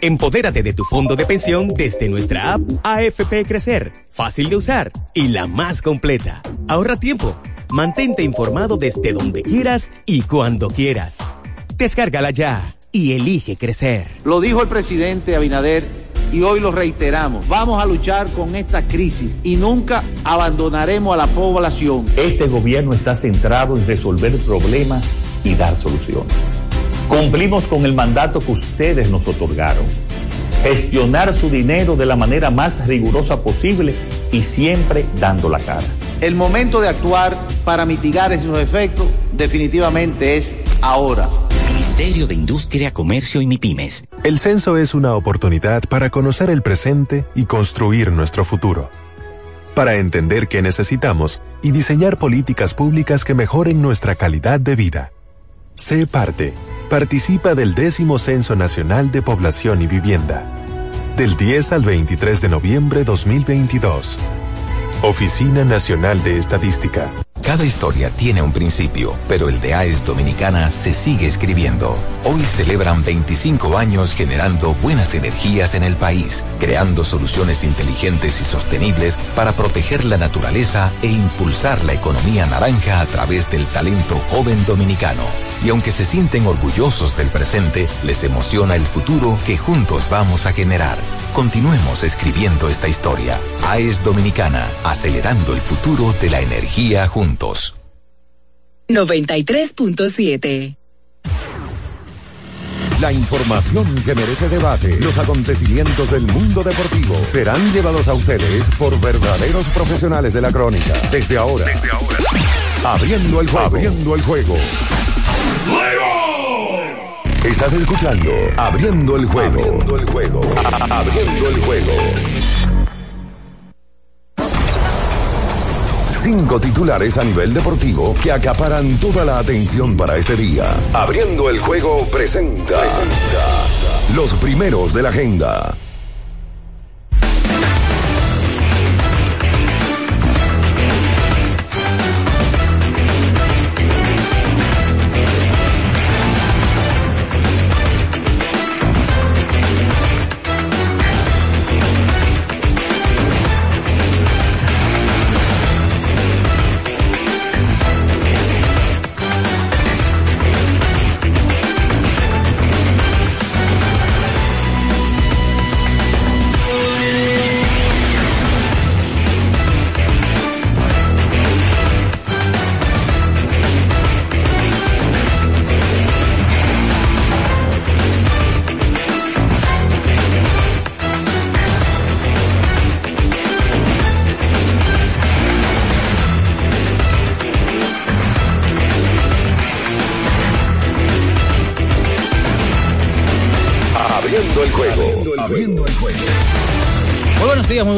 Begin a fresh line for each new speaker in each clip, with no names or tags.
Empodérate de tu fondo de pensión desde nuestra app AFP Crecer, fácil de usar y la más completa. Ahorra tiempo, mantente informado desde donde quieras y cuando quieras. Descárgala ya y elige crecer.
Lo dijo el presidente Abinader y hoy lo reiteramos. Vamos a luchar con esta crisis y nunca abandonaremos a la población.
Este gobierno está centrado en resolver problemas y dar soluciones. Cumplimos con el mandato que ustedes nos otorgaron. Gestionar su dinero de la manera más rigurosa posible y siempre dando la cara.
El momento de actuar para mitigar esos efectos definitivamente es ahora.
Ministerio de Industria, Comercio y MIPIMES.
El censo es una oportunidad para conocer el presente y construir nuestro futuro. Para entender qué necesitamos y diseñar políticas públicas que mejoren nuestra calidad de vida. Sé parte participa del décimo Censo Nacional de Población y Vivienda. Del 10 al 23 de noviembre 2022. Oficina Nacional de Estadística.
Cada historia tiene un principio, pero el de AES Dominicana se sigue escribiendo. Hoy celebran 25 años generando buenas energías en el país, creando soluciones inteligentes y sostenibles para proteger la naturaleza e impulsar la economía naranja a través del talento joven dominicano. Y aunque se sienten orgullosos del presente, les emociona el futuro que juntos vamos a generar. Continuemos escribiendo esta historia. AES Dominicana, acelerando el futuro de la energía juntos.
93.7
la información que merece debate, los acontecimientos del mundo deportivo serán llevados a ustedes por verdaderos profesionales de la crónica. Desde ahora, Desde ahora. abriendo el juego. Abriendo el juego. Estás escuchando Abriendo el juego. Abriendo el juego. Abriendo el juego. Cinco titulares a nivel deportivo que acaparan toda la atención para este día. Abriendo el juego presenta, presenta los primeros de la agenda.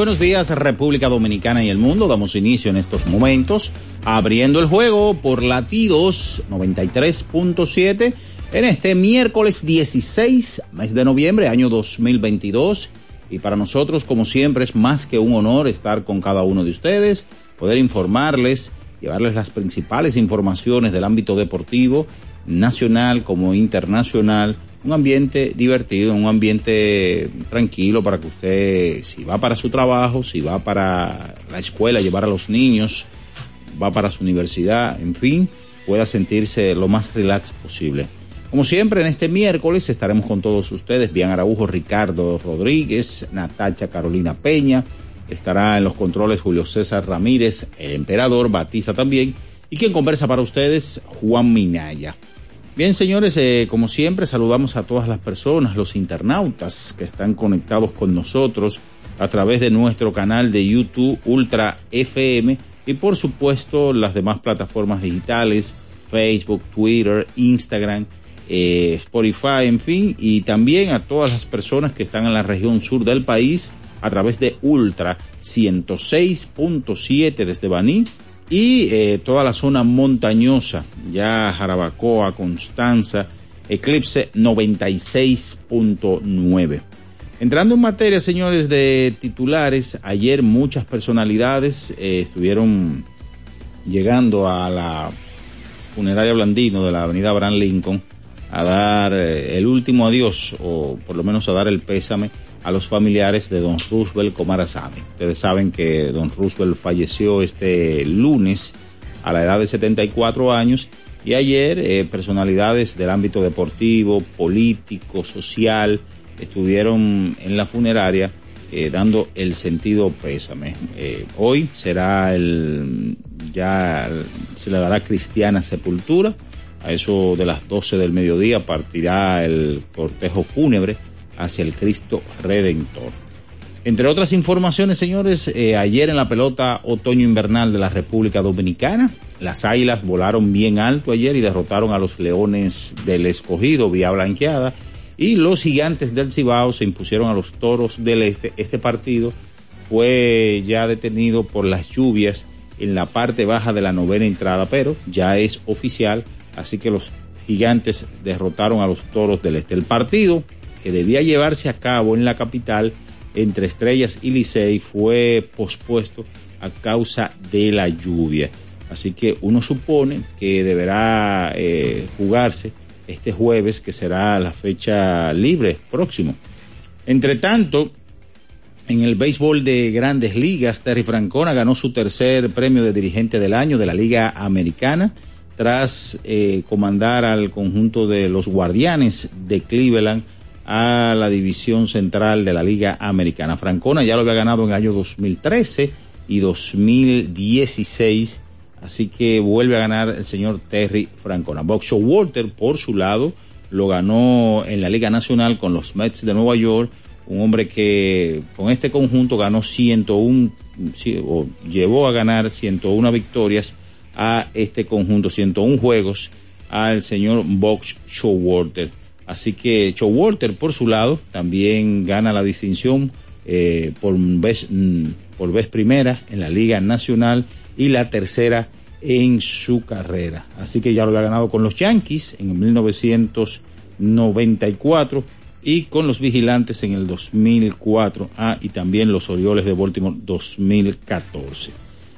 Buenos días República Dominicana y el mundo. Damos inicio en estos momentos abriendo el juego por latidos 93.7 en este miércoles 16, mes de noviembre, año 2022. Y para nosotros, como siempre, es más que un honor estar con cada uno de ustedes, poder informarles, llevarles las principales informaciones del ámbito deportivo, nacional como internacional un ambiente divertido, un ambiente tranquilo para que usted, si va para su trabajo, si va para la escuela, llevar a los niños, va para su universidad, en fin, pueda sentirse lo más relax posible. Como siempre, en este miércoles estaremos con todos ustedes, Bian Araujo, Ricardo Rodríguez, Natacha Carolina Peña, estará en los controles Julio César Ramírez, el emperador, Batista también, Y quien conversa para ustedes, Juan Minaya. Bien, señores, eh, como siempre, saludamos a todas las personas, los internautas que están conectados con nosotros a través de nuestro canal de YouTube Ultra FM y por supuesto las demás plataformas digitales, Facebook, Twitter, Instagram, eh, Spotify, en fin, y también a todas las personas que están en la región sur del país a través de Ultra 106.7 desde Baní y eh, toda la zona montañosa, ya Jarabacoa, Constanza, Eclipse 96.9. Entrando en materia, señores, de titulares, ayer muchas personalidades eh, estuvieron llegando a la funeraria Blandino de la avenida Abraham Lincoln a dar eh, el último adiós, o por lo menos a dar el pésame a los familiares de don Roosevelt Comarazami. Ustedes saben que don Roosevelt falleció este lunes a la edad de 74 años y ayer eh, personalidades del ámbito deportivo, político, social, estuvieron en la funeraria eh, dando el sentido pésame. Eh, hoy será el, ya se le dará cristiana sepultura. A eso de las 12 del mediodía partirá el cortejo fúnebre hacia el Cristo Redentor. Entre otras informaciones, señores, eh, ayer en la pelota otoño-invernal de la República Dominicana, las águilas volaron bien alto ayer y derrotaron a los leones del escogido vía blanqueada y los gigantes del Cibao se impusieron a los toros del este. Este partido fue ya detenido por las lluvias en la parte baja de la novena entrada, pero ya es oficial, así que los gigantes derrotaron a los toros del este. El partido que debía llevarse a cabo en la capital entre Estrellas y Licey fue pospuesto a causa de la lluvia. Así que uno supone que deberá eh, jugarse este jueves, que será la fecha libre próximo. Entre tanto, en el béisbol de grandes ligas, Terry Francona ganó su tercer premio de dirigente del año de la Liga Americana tras eh, comandar al conjunto de los Guardianes de Cleveland a la división central de la Liga Americana. Francona ya lo había ganado en el año 2013 y 2016 Así que vuelve a ganar el señor Terry Francona. Boxo Walter, por su lado, lo ganó en la Liga Nacional con los Mets de Nueva York. Un hombre que con este conjunto ganó 101, o llevó a ganar 101 victorias a este conjunto, 101 juegos al señor Box Showalter. Así que Showalter, por su lado, también gana la distinción eh, por, vez, mm, por vez primera en la Liga Nacional y la tercera en su carrera. Así que ya lo había ganado con los Yankees en 1994 y con los Vigilantes en el 2004 ah, y también los Orioles de Baltimore 2014.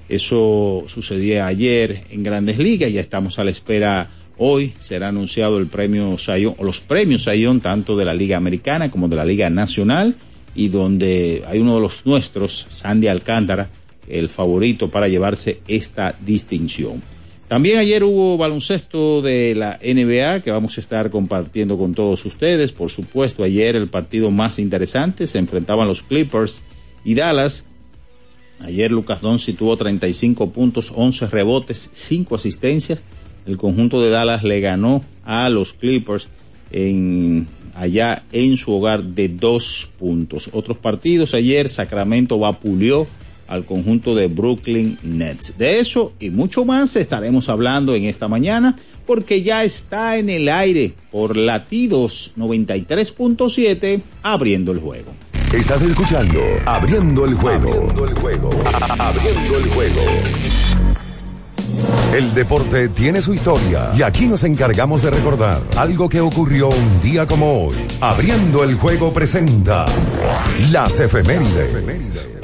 Eso sucedía ayer en Grandes Ligas, ya estamos a la espera. Hoy será anunciado el premio Sayón o los premios Sayón tanto de la Liga Americana como de la Liga Nacional y donde hay uno de los nuestros, Sandy Alcántara, el favorito para llevarse esta distinción. También ayer hubo baloncesto de la NBA que vamos a estar compartiendo con todos ustedes. Por supuesto, ayer el partido más interesante se enfrentaban los Clippers y Dallas. Ayer Lucas Doncic tuvo 35 puntos, 11 rebotes, 5 asistencias. El conjunto de Dallas le ganó a los Clippers en, allá en su hogar de dos puntos. Otros partidos ayer Sacramento vapuleó al conjunto de Brooklyn Nets. De eso y mucho más estaremos hablando en esta mañana porque ya está en el aire por latidos 93.7 abriendo el juego.
Estás escuchando Abriendo el juego. Abriendo el juego. Abriendo el juego. El deporte tiene su historia y aquí nos encargamos de recordar algo que ocurrió un día como hoy. Abriendo el juego presenta las efemérides.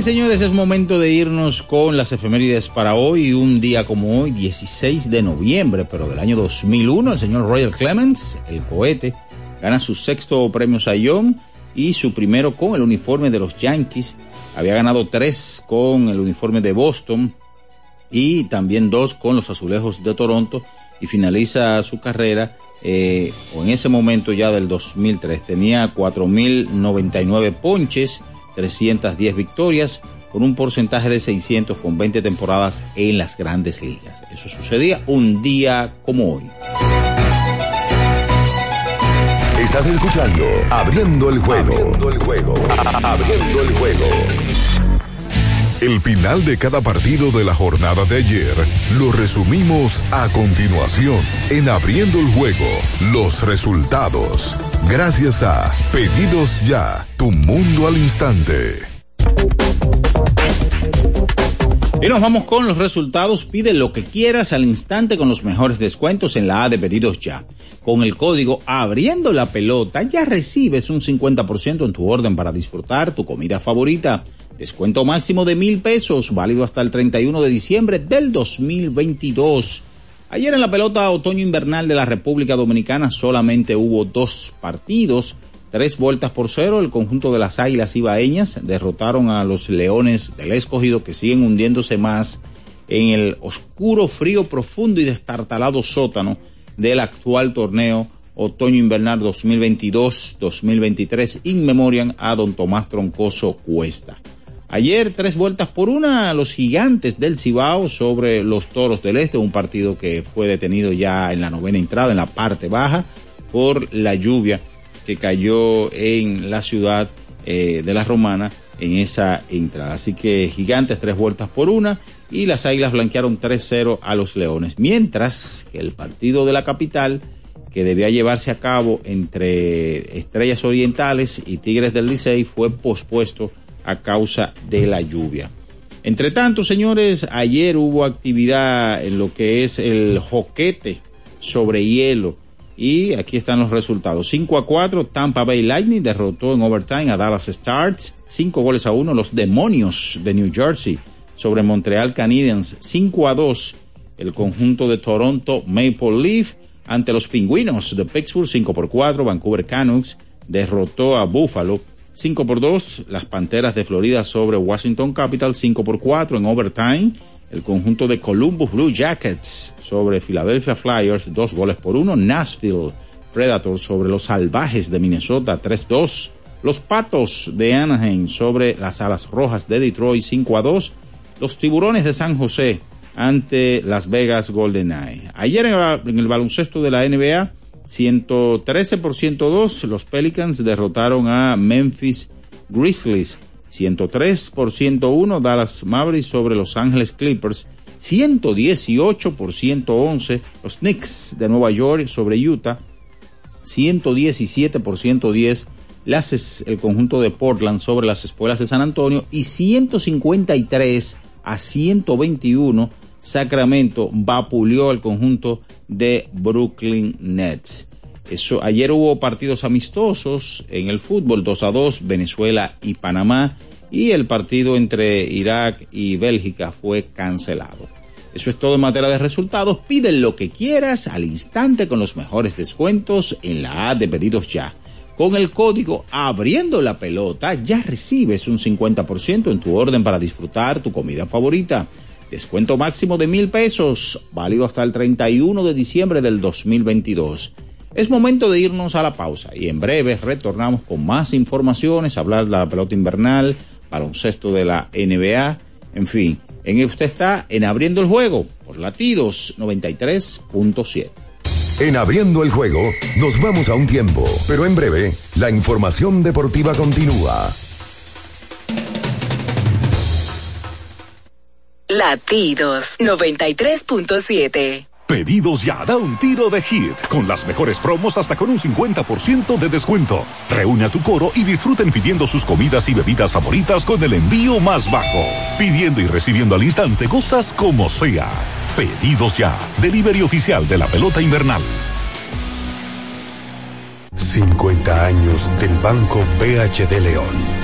Señores, es momento de irnos con las efemérides para hoy. Un día como hoy, 16 de noviembre, pero del año 2001, el señor Royal Clemens, el cohete, gana su sexto premio Sayón y su primero con el uniforme de los Yankees. Había ganado tres con el uniforme de Boston y también dos con los Azulejos de Toronto y finaliza su carrera eh, en ese momento ya del 2003. Tenía 4.099 ponches, 310 victorias, con un porcentaje de 600 con 20 temporadas en las grandes ligas. Eso sucedía un día como hoy.
Estás escuchando Abriendo el juego. Abriendo el juego. Abriendo el juego.
El final de cada partido de la jornada de ayer lo resumimos a continuación en Abriendo el juego. Los resultados. Gracias a Pedidos Ya, tu mundo al instante.
Y nos vamos con los resultados. Pide lo que quieras al instante con los mejores descuentos en la A de pedidos ya. Con el código abriendo la pelota ya recibes un 50% en tu orden para disfrutar tu comida favorita. Descuento máximo de mil pesos, válido hasta el 31 de diciembre del 2022. Ayer en la pelota otoño-invernal de la República Dominicana solamente hubo dos partidos Tres vueltas por cero, el conjunto de las Águilas Ibaeñas derrotaron a los Leones del Escogido que siguen hundiéndose más en el oscuro, frío, profundo y destartalado sótano del actual torneo Otoño Invernal 2022-2023 in memoriam a don Tomás Troncoso Cuesta. Ayer tres vueltas por una los gigantes del Cibao sobre los Toros del Este, un partido que fue detenido ya en la novena entrada, en la parte baja, por la lluvia que cayó en la ciudad eh, de la Romana en esa entrada. Así que Gigantes tres vueltas por una y las Águilas blanquearon 3-0 a los Leones. Mientras que el partido de la capital, que debía llevarse a cabo entre Estrellas Orientales y Tigres del Licey, fue pospuesto a causa de la lluvia. Entre tanto, señores, ayer hubo actividad en lo que es el joquete sobre hielo y aquí están los resultados. 5 a 4, Tampa Bay Lightning derrotó en overtime a Dallas Stars. 5 goles a 1, los Demonios de New Jersey sobre Montreal Canadiens. 5 a 2, el conjunto de Toronto Maple Leaf ante los Pingüinos de Pittsburgh. 5 por 4, Vancouver Canucks derrotó a Buffalo. 5 por 2, las Panteras de Florida sobre Washington Capital. 5 por 4 en overtime el conjunto de Columbus Blue Jackets sobre Philadelphia Flyers, dos goles por uno. Nashville Predators sobre los Salvajes de Minnesota, 3-2. Los Patos de Anaheim sobre las Alas Rojas de Detroit, 5 a 2. Los Tiburones de San José ante Las Vegas Golden Eye. Ayer en el baloncesto de la NBA, 113 por 102, los Pelicans derrotaron a Memphis Grizzlies. 103 por 101 Dallas Mavericks sobre Los Ángeles Clippers, 118 por 111 los Knicks de Nueva York sobre Utah, 117 por 110 las, el conjunto de Portland sobre las escuelas de San Antonio. y 153 a 121 Sacramento vapuleó al conjunto de Brooklyn Nets. Eso, ayer hubo partidos amistosos en el fútbol, 2 a 2, Venezuela y Panamá, y el partido entre Irak y Bélgica fue cancelado. Eso es todo en materia de resultados. Pide lo que quieras al instante con los mejores descuentos en la A de pedidos ya. Con el código abriendo la pelota ya recibes un 50% en tu orden para disfrutar tu comida favorita. Descuento máximo de mil pesos, válido hasta el 31 de diciembre del 2022. Es momento de irnos a la pausa y en breve retornamos con más informaciones, hablar de la pelota invernal, baloncesto de la NBA, en fin. En usted está en Abriendo el Juego por latidos 93.7.
En Abriendo el Juego nos vamos a un tiempo, pero en breve la información deportiva continúa.
Latidos 93.7
Pedidos ya, da un tiro de hit, con las mejores promos hasta con un 50% de descuento. Reúne a tu coro y disfruten pidiendo sus comidas y bebidas favoritas con el envío más bajo. Pidiendo y recibiendo al instante cosas como sea. Pedidos ya, delivery oficial de la pelota invernal.
50 años del Banco BHD León.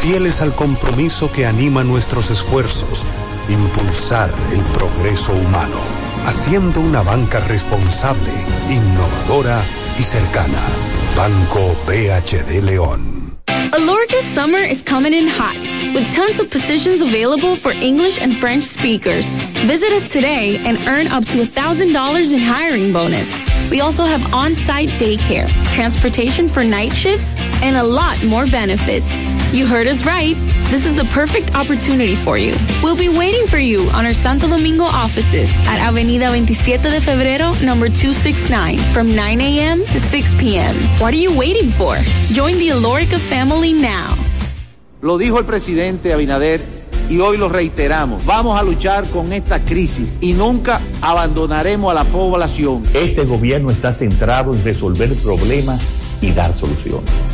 fieles al compromiso que anima nuestros esfuerzos, impulsar el progreso humano, haciendo una banca responsable, innovadora y cercana. Banco BHD León.
Alorca's summer is coming in hot, with tons of positions available for English and French speakers. Visit us today and earn up to $1,000 in hiring bonus. We also have on-site daycare, transportation for night shifts, and a lot more benefits. You heard us right. This is the perfect opportunity for you. We'll be waiting for you on our Santo Domingo offices at Avenida 27 de Febrero, number 269, from 9 a.m. to 6 p.m. What are you waiting for? Join the Alorica family now.
Lo dijo el presidente Abinader y hoy lo reiteramos. Vamos a luchar con esta crisis y nunca abandonaremos a la población.
Este gobierno está centrado en resolver problemas y dar soluciones.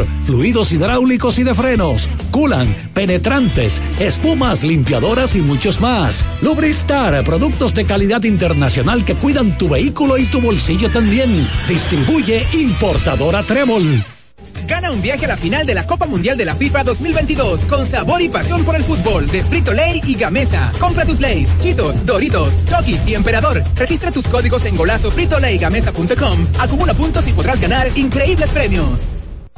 fluidos hidráulicos y de frenos, culan, penetrantes, espumas, limpiadoras y muchos más. Lubristar, productos de calidad internacional que cuidan tu vehículo y tu bolsillo también. Distribuye importadora Trébol.
Gana un viaje a la final de la Copa Mundial de la FIFA 2022 con sabor y pasión por el fútbol de Frito Lay y Gamesa. Compra tus Lays, Chitos, Doritos, Chokis y Emperador. Registra tus códigos en golazo fritolaygamesa.com. Acumula puntos y podrás ganar increíbles premios.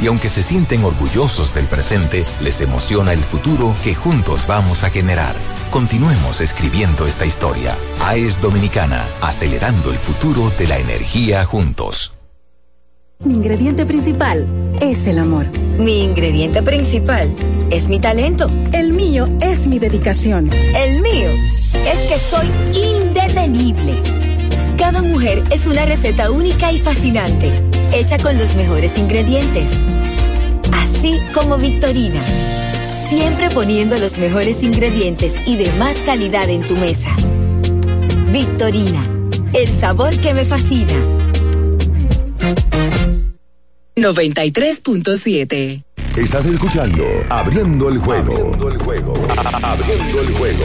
Y aunque se sienten orgullosos del presente, les emociona el futuro que juntos vamos a generar. Continuemos escribiendo esta historia. AES Dominicana, acelerando el futuro de la energía juntos.
Mi ingrediente principal es el amor.
Mi ingrediente principal es mi talento.
El mío es mi dedicación.
El mío es que soy indetenible. Cada mujer es una receta única y fascinante, hecha con los mejores ingredientes. Así como Victorina siempre poniendo los mejores ingredientes y de más calidad en tu mesa. Victorina, el sabor que me fascina. 93.7
Estás escuchando Abriendo el juego. Abriendo el juego. Abriendo el juego.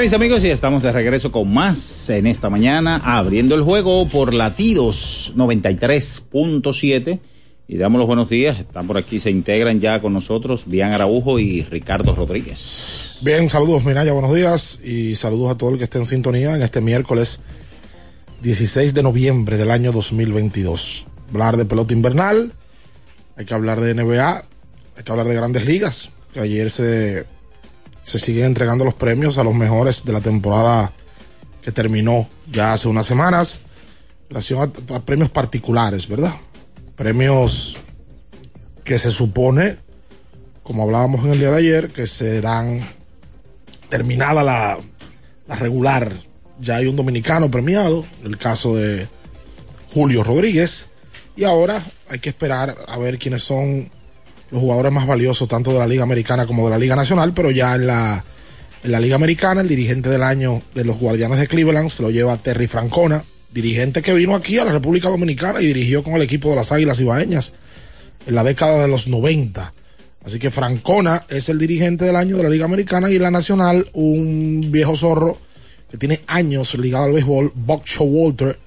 Bien, mis amigos, y estamos de regreso con más en esta mañana, abriendo el juego por latidos 93.7. Y damos los buenos días. Están por aquí, se integran ya con nosotros Bian Araujo y Ricardo Rodríguez.
Bien, saludos Minaya, buenos días y saludos a todo el que esté en sintonía en este miércoles 16 de noviembre del año 2022. Hablar de pelota invernal, hay que hablar de NBA, hay que hablar de grandes ligas, que ayer se se siguen entregando los premios a los mejores de la temporada que terminó ya hace unas semanas, relación a, premios particulares, ¿verdad? Premios que se supone como hablábamos en el día de ayer, que serán terminada la, la regular. Ya hay un dominicano premiado, el caso de Julio Rodríguez. Y ahora hay que esperar a ver quiénes son los jugadores más valiosos, tanto de la Liga Americana como de la Liga Nacional, pero ya en la, en la Liga Americana, el dirigente del año de los Guardianes de Cleveland se lo lleva Terry Francona, dirigente que vino aquí a la República Dominicana y dirigió con el equipo de las Águilas Ibaeñas en la década de los 90. Así que Francona es el dirigente del año de la Liga Americana y la Nacional, un viejo zorro que tiene años ligado al béisbol, Buck Showalter,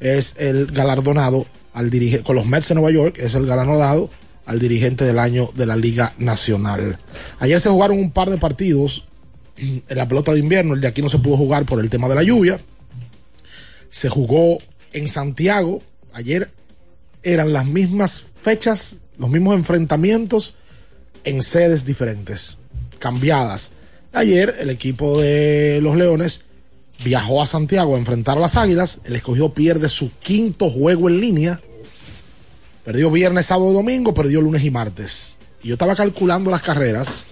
es el galardonado al dirige con los Mets de Nueva York, es el galardonado al dirigente del año de la Liga Nacional. Ayer se jugaron un par de partidos en la pelota de invierno, el de aquí no se pudo jugar por el tema de la lluvia. Se jugó en Santiago, ayer eran las mismas fechas, los mismos enfrentamientos en sedes diferentes, cambiadas. Ayer el equipo de los Leones viajó a Santiago a enfrentar a las Águilas. El escogido pierde su quinto juego en línea. Perdió viernes, sábado domingo, perdió lunes y martes. Y yo estaba calculando las carreras.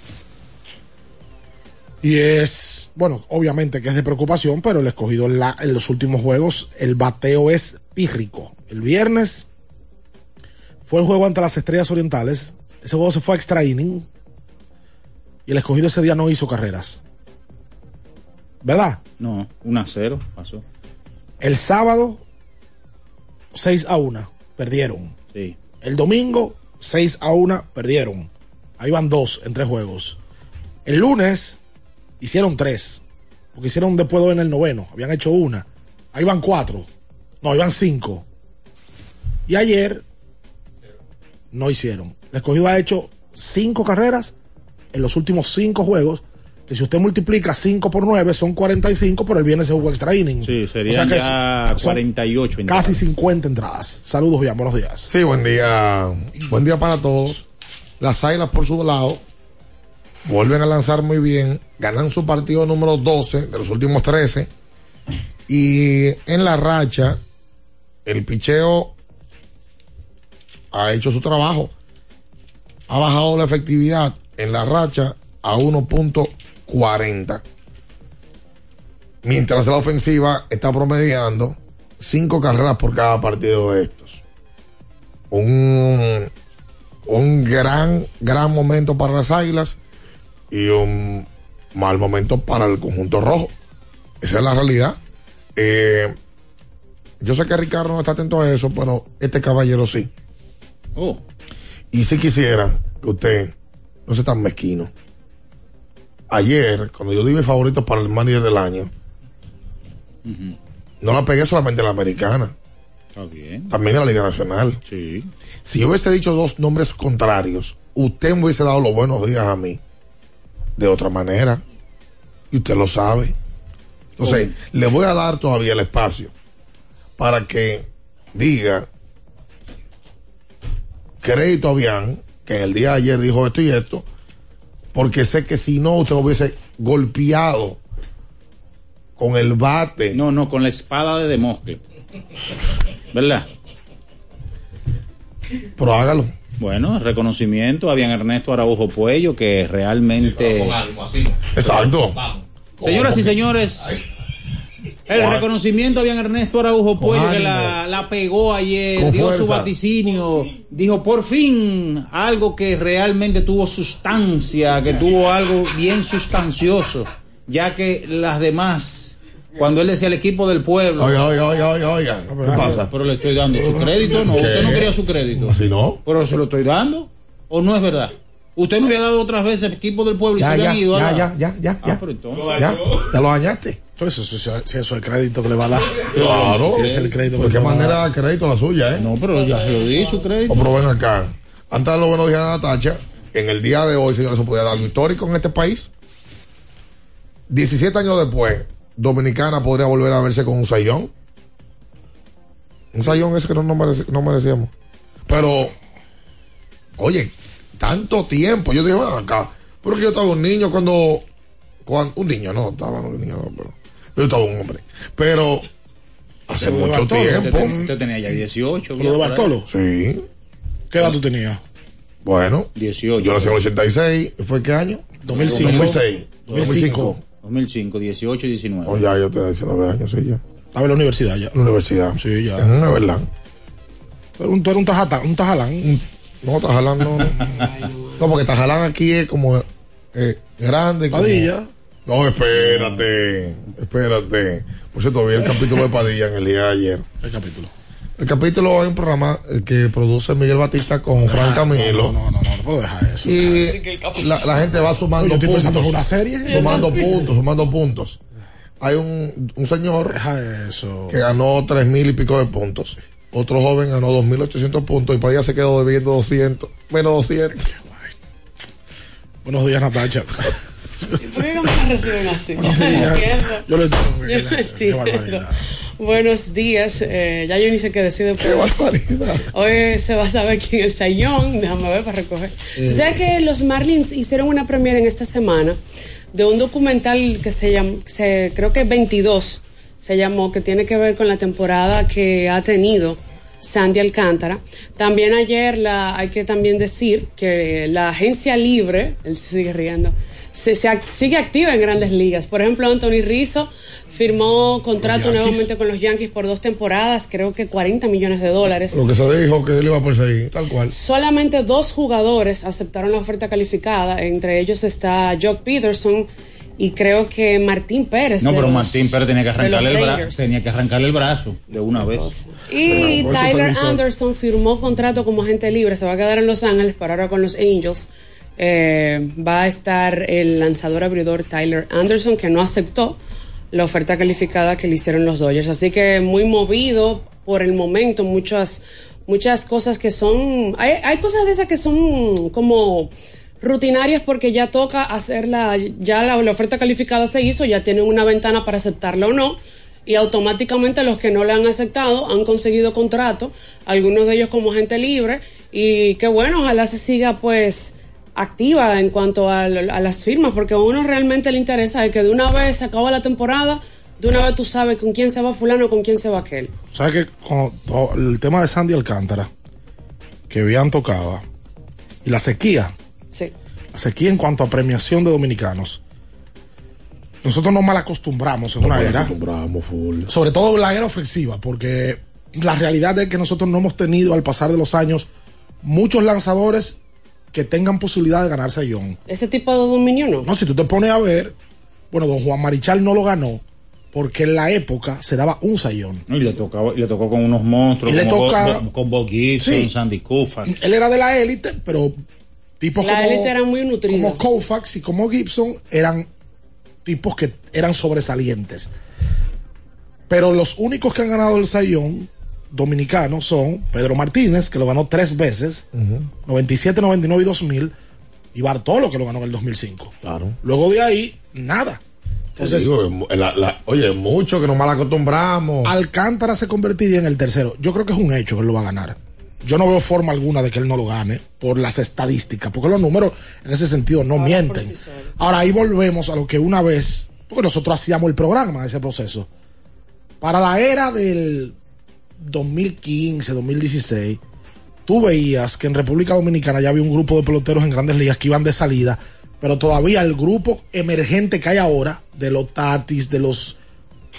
Y es, bueno, obviamente que es de preocupación, pero el escogido en, la, en los últimos juegos, el bateo es pírrico. El viernes fue el juego ante las Estrellas Orientales. Ese juego se fue a extra inning. Y el escogido ese día no hizo carreras. ¿Verdad?
No, 1 a 0 pasó.
El sábado, 6 a 1, perdieron. El domingo, 6 a 1, perdieron. Ahí van dos en tres juegos. El lunes, hicieron tres. Porque hicieron después dos en el noveno. Habían hecho una. Ahí van cuatro. No, ahí van cinco. Y ayer, no hicieron. El escogido ha hecho cinco carreras en los últimos cinco juegos. Que si usted multiplica 5 por 9 son 45, pero el viernes se jugó extra inning.
Sí, serían
que
ya
son
48 entradas.
Casi 50 entradas. Saludos, bien, buenos días.
Sí, buen día. Buen día para todos. Las Águilas por su lado vuelven a lanzar muy bien. Ganan su partido número 12 de los últimos 13. Y en la racha, el picheo ha hecho su trabajo. Ha bajado la efectividad en la racha a 1.40. Mientras la ofensiva está promediando 5 carreras por cada partido de estos. Un, un gran, gran momento para las Águilas y un mal momento para el conjunto rojo. Esa es la realidad. Eh, yo sé que Ricardo no está atento a eso, pero este caballero sí.
Oh.
Y si quisiera que usted no sea tan mezquino. Ayer, cuando yo di mis favoritos para el manager del año, no la pegué solamente a la americana,
Está bien.
también a la Liga Nacional.
Sí.
Si yo hubiese dicho dos nombres contrarios, usted me hubiese dado los buenos días a mí de otra manera. Y usted lo sabe. Entonces, le voy a dar todavía el espacio para que diga crédito a Bian, que en el día de ayer dijo esto y esto, porque sé que si no, usted me hubiese golpeado con el bate.
No, no, con la espada de Demóstenes. ¿Verdad?
Pero hágalo.
Bueno, reconocimiento a Bian Ernesto Araujo Puello, que realmente.
Exacto.
Señoras y señores, el
Con-
reconocimiento a Bian Ernesto Araujo Puello, que la, la pegó ayer,
Con
dio su vaticinio, dijo por fin algo que realmente tuvo sustancia, que tuvo algo bien sustancioso, ya que las demás, cuando él decía el equipo del pueblo.
Oiga, oiga, oiga, oiga, oiga. ¿Qué pasa?
Pero le estoy dando su crédito, no,
¿Qué?
usted no quería su crédito.
¿Así no?
Pero se lo estoy dando, o no es verdad. Usted me había dado otras veces equipo del pueblo y
Ya,
se
ya,
habían ido.
ya,
¿verdad?
ya, ya, ya,
Ah,
ya.
pero entonces.
Ya, ya lo dañaste.
Entonces, si eso, si eso es el crédito que le va a dar.
Claro.
Si es el crédito
¿Por
que
qué
le va a
manera
dar.
de dar crédito la suya, eh?
No, pero ya se lo di su crédito.
O pero ven acá. Antes de los buenos días de Natacha, en el día de hoy, señores, se podía dar algo histórico en este país. 17 años después, Dominicana podría volver a verse con un sayón. Un sayón ese que no, no, merece- no merecíamos. Pero, oye, tanto tiempo. Yo dije, "Ven acá. Pero que yo estaba un niño cuando. cuando un niño, no, estaba un niño, no, pero. Yo estaba un hombre. Pero, hace
Pero
mucho
Bartolo,
tiempo.
Usted, ten- usted tenía ya 18.
¿Lo de Bartolo?
Sí.
¿Qué edad tú tenías?
Bueno,
18.
yo nací en el 86. ¿Fue qué año?
2005.
2006.
2005.
2005, 18 y 19.
Oh, ya, yo tenía 19 años, sí, ya.
Estaba en la universidad ya.
En la universidad.
Sí, ya.
En una verdad.
Eres un, tú eres un, tajata, un tajalán.
No, Tajalán no. no. No, porque Tajalán aquí es como eh, grande. como-
Padilla.
No, espérate. Espérate. Por cierto, vi el capítulo de Padilla en el día de ayer.
El capítulo.
El capítulo es un programa eh, que produce Miguel Batista con Fran Camilo.
No, no, no, no, no puedo dejar eso.
Y la, la gente va sumando puntos.
una serie.
Sumando puntos, sumando puntos. Hay un, un señor
Deja eso.
que ganó tres mil y pico de puntos. Otro joven ganó dos mil ochocientos puntos y Padilla se quedó debiendo 200. Menos 200.
Buenos días, Natacha.
¿Por qué no me reciben así? Yo no entiendo.
Yo lo entiendo.
Yo no
Qué
entiendo.
barbaridad.
Buenos días. eh, ya yo ni sé qué decir.
Qué barbaridad.
Hoy se va a saber quién es Sayón. Déjame ver para recoger.
Eh.
¿Tú sabes que los Marlins hicieron una premiere en esta semana de un documental que se llama, se, creo que 22 se llamó, que tiene que ver con la temporada que ha tenido Sandy Alcántara. También ayer la, hay que también decir que la agencia libre, él se sigue riendo, se, se sigue activa en grandes ligas. Por ejemplo, Anthony Rizzo firmó contrato nuevamente con los Yankees por dos temporadas, creo que 40 millones de dólares.
Lo que se dijo que él iba a perseguir, tal cual.
Solamente dos jugadores aceptaron la oferta calificada, entre ellos está Jock Peterson y creo que Martín Pérez.
No, pero
los-
Martín Pérez tenía que arrancarle el, bra-
Raiders.
tenía que arrancarle el brazo de una vez.
Y Tyler. Anderson firmó contrato como agente libre, se va a quedar en Los Ángeles, pero ahora con los Angels. Eh, va a estar el lanzador abridor Tyler Anderson, que no aceptó la oferta calificada que le hicieron los Dodgers. Así que muy movido por el momento, muchas, muchas cosas que son. Hay, hay cosas de esas que son como rutinarias porque ya toca hacerla, ya la, la oferta calificada se hizo, ya tienen una ventana para aceptarla o no y automáticamente los que no la han aceptado han conseguido contrato, algunos de ellos como gente libre y qué bueno, ojalá se siga pues activa en cuanto a, a las firmas porque a uno realmente le interesa que de una vez se acaba la temporada, de una vez tú sabes con quién se va fulano, con quién se va aquel.
¿Sabes que con todo el tema de Sandy Alcántara, que bien tocaba, y la sequía,
Sí.
la sequía en cuanto a premiación de dominicanos, nosotros nos mal acostumbramos en una era,
acostumbramos full.
sobre todo en la era ofensiva, porque la realidad es que nosotros no hemos tenido al pasar de los años muchos lanzadores que tengan posibilidad de ganarse a Young.
Ese tipo de dominio no.
No, si tú te pones a ver, bueno, don Juan Marichal no lo ganó porque en la época se daba un sayón.
Y le, tocaba, y le tocó con unos monstruos,
Y le
como
toca-
Bo- Bo- con Bob Gibson,
Sí.
Sandy Koufax.
Él era de la élite, pero tipos
La
como,
élite era muy nutrida.
como Koufax y como Gibson eran tipos que eran sobresalientes. Pero los únicos que han ganado el sayón dominicano son Pedro Martínez, que lo ganó tres veces, 97, 99 y 2000, y Bartolo, que lo ganó en el 2005.
Claro.
Luego de ahí, nada.
Entonces, digo, la- la- oye, mucho que nos mal acostumbramos.
Alcántara se convertiría en el tercero. Yo creo que es un hecho que él lo va a ganar. Yo no veo forma alguna de que él no lo gane por las estadísticas, porque los números en ese sentido no mienten. Ahora ahí volvemos a lo que una vez, porque nosotros hacíamos el programa, ese proceso. Para la era del 2015, 2016, tú veías que en República Dominicana ya había un grupo de peloteros en grandes ligas que iban de salida, pero todavía el grupo emergente que hay ahora, de los Tatis, de los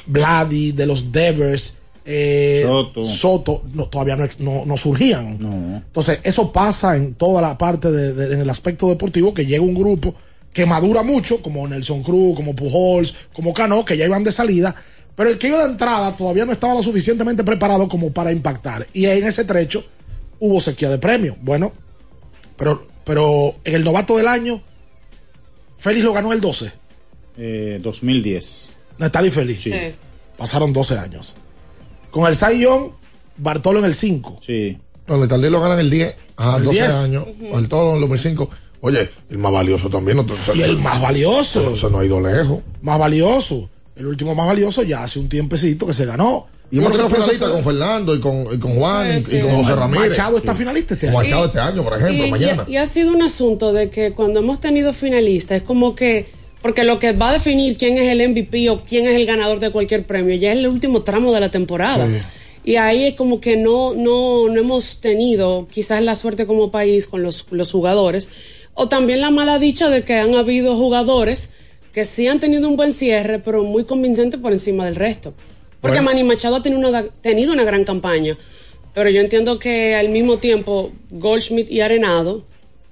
Vladi, de los Devers, eh,
Soto.
Soto, no, todavía no, no- no surgían. Entonces, eso pasa en toda la parte, de, de- en el aspecto deportivo, que llega un grupo que madura mucho, como Nelson Cruz, como Pujols, como Cano, que ya iban de salida, pero el que iba de entrada todavía no estaba lo suficientemente preparado como para impactar. Y en ese trecho hubo sequía de premio. Bueno, pero, pero en el novato del año, Félix lo ganó el 12.
Eh, 2010.
Natalie Félix.
Sí.
Pasaron 12 años. Con el Young, Bartolo en el 5.
Sí.
No, Letalí lo ganan el 10, a
El
12
10.
años. Bartolo en el 2005. Oye, el más valioso también. No,
Y el más valioso.
Eso no ha ido lejos.
Más valioso. El último más valioso ya hace un tiempecito que se ganó.
Y hemos tenido finalistas con Fernando y con, y con Juan
Sí,
y, con José Ramírez.
Machado está finalista este año.
Machado este año, por ejemplo,
y,
mañana.
y- y ha sido un asunto de que cuando hemos tenido finalistas es como que, porque lo que va a definir quién es el MVP o quién es el ganador de cualquier premio ya es el último tramo de la temporada.
Sí.
Y ahí es como que no, no, no hemos tenido quizás la suerte como país con los, los jugadores, o también la mala dicha de que han habido jugadores que sí han tenido un buen cierre, pero muy convincente por encima del resto. Porque
Bueno.
Manny Machado ha tenido una, tenido una gran campaña, pero yo entiendo que al mismo tiempo Goldschmidt y Arenado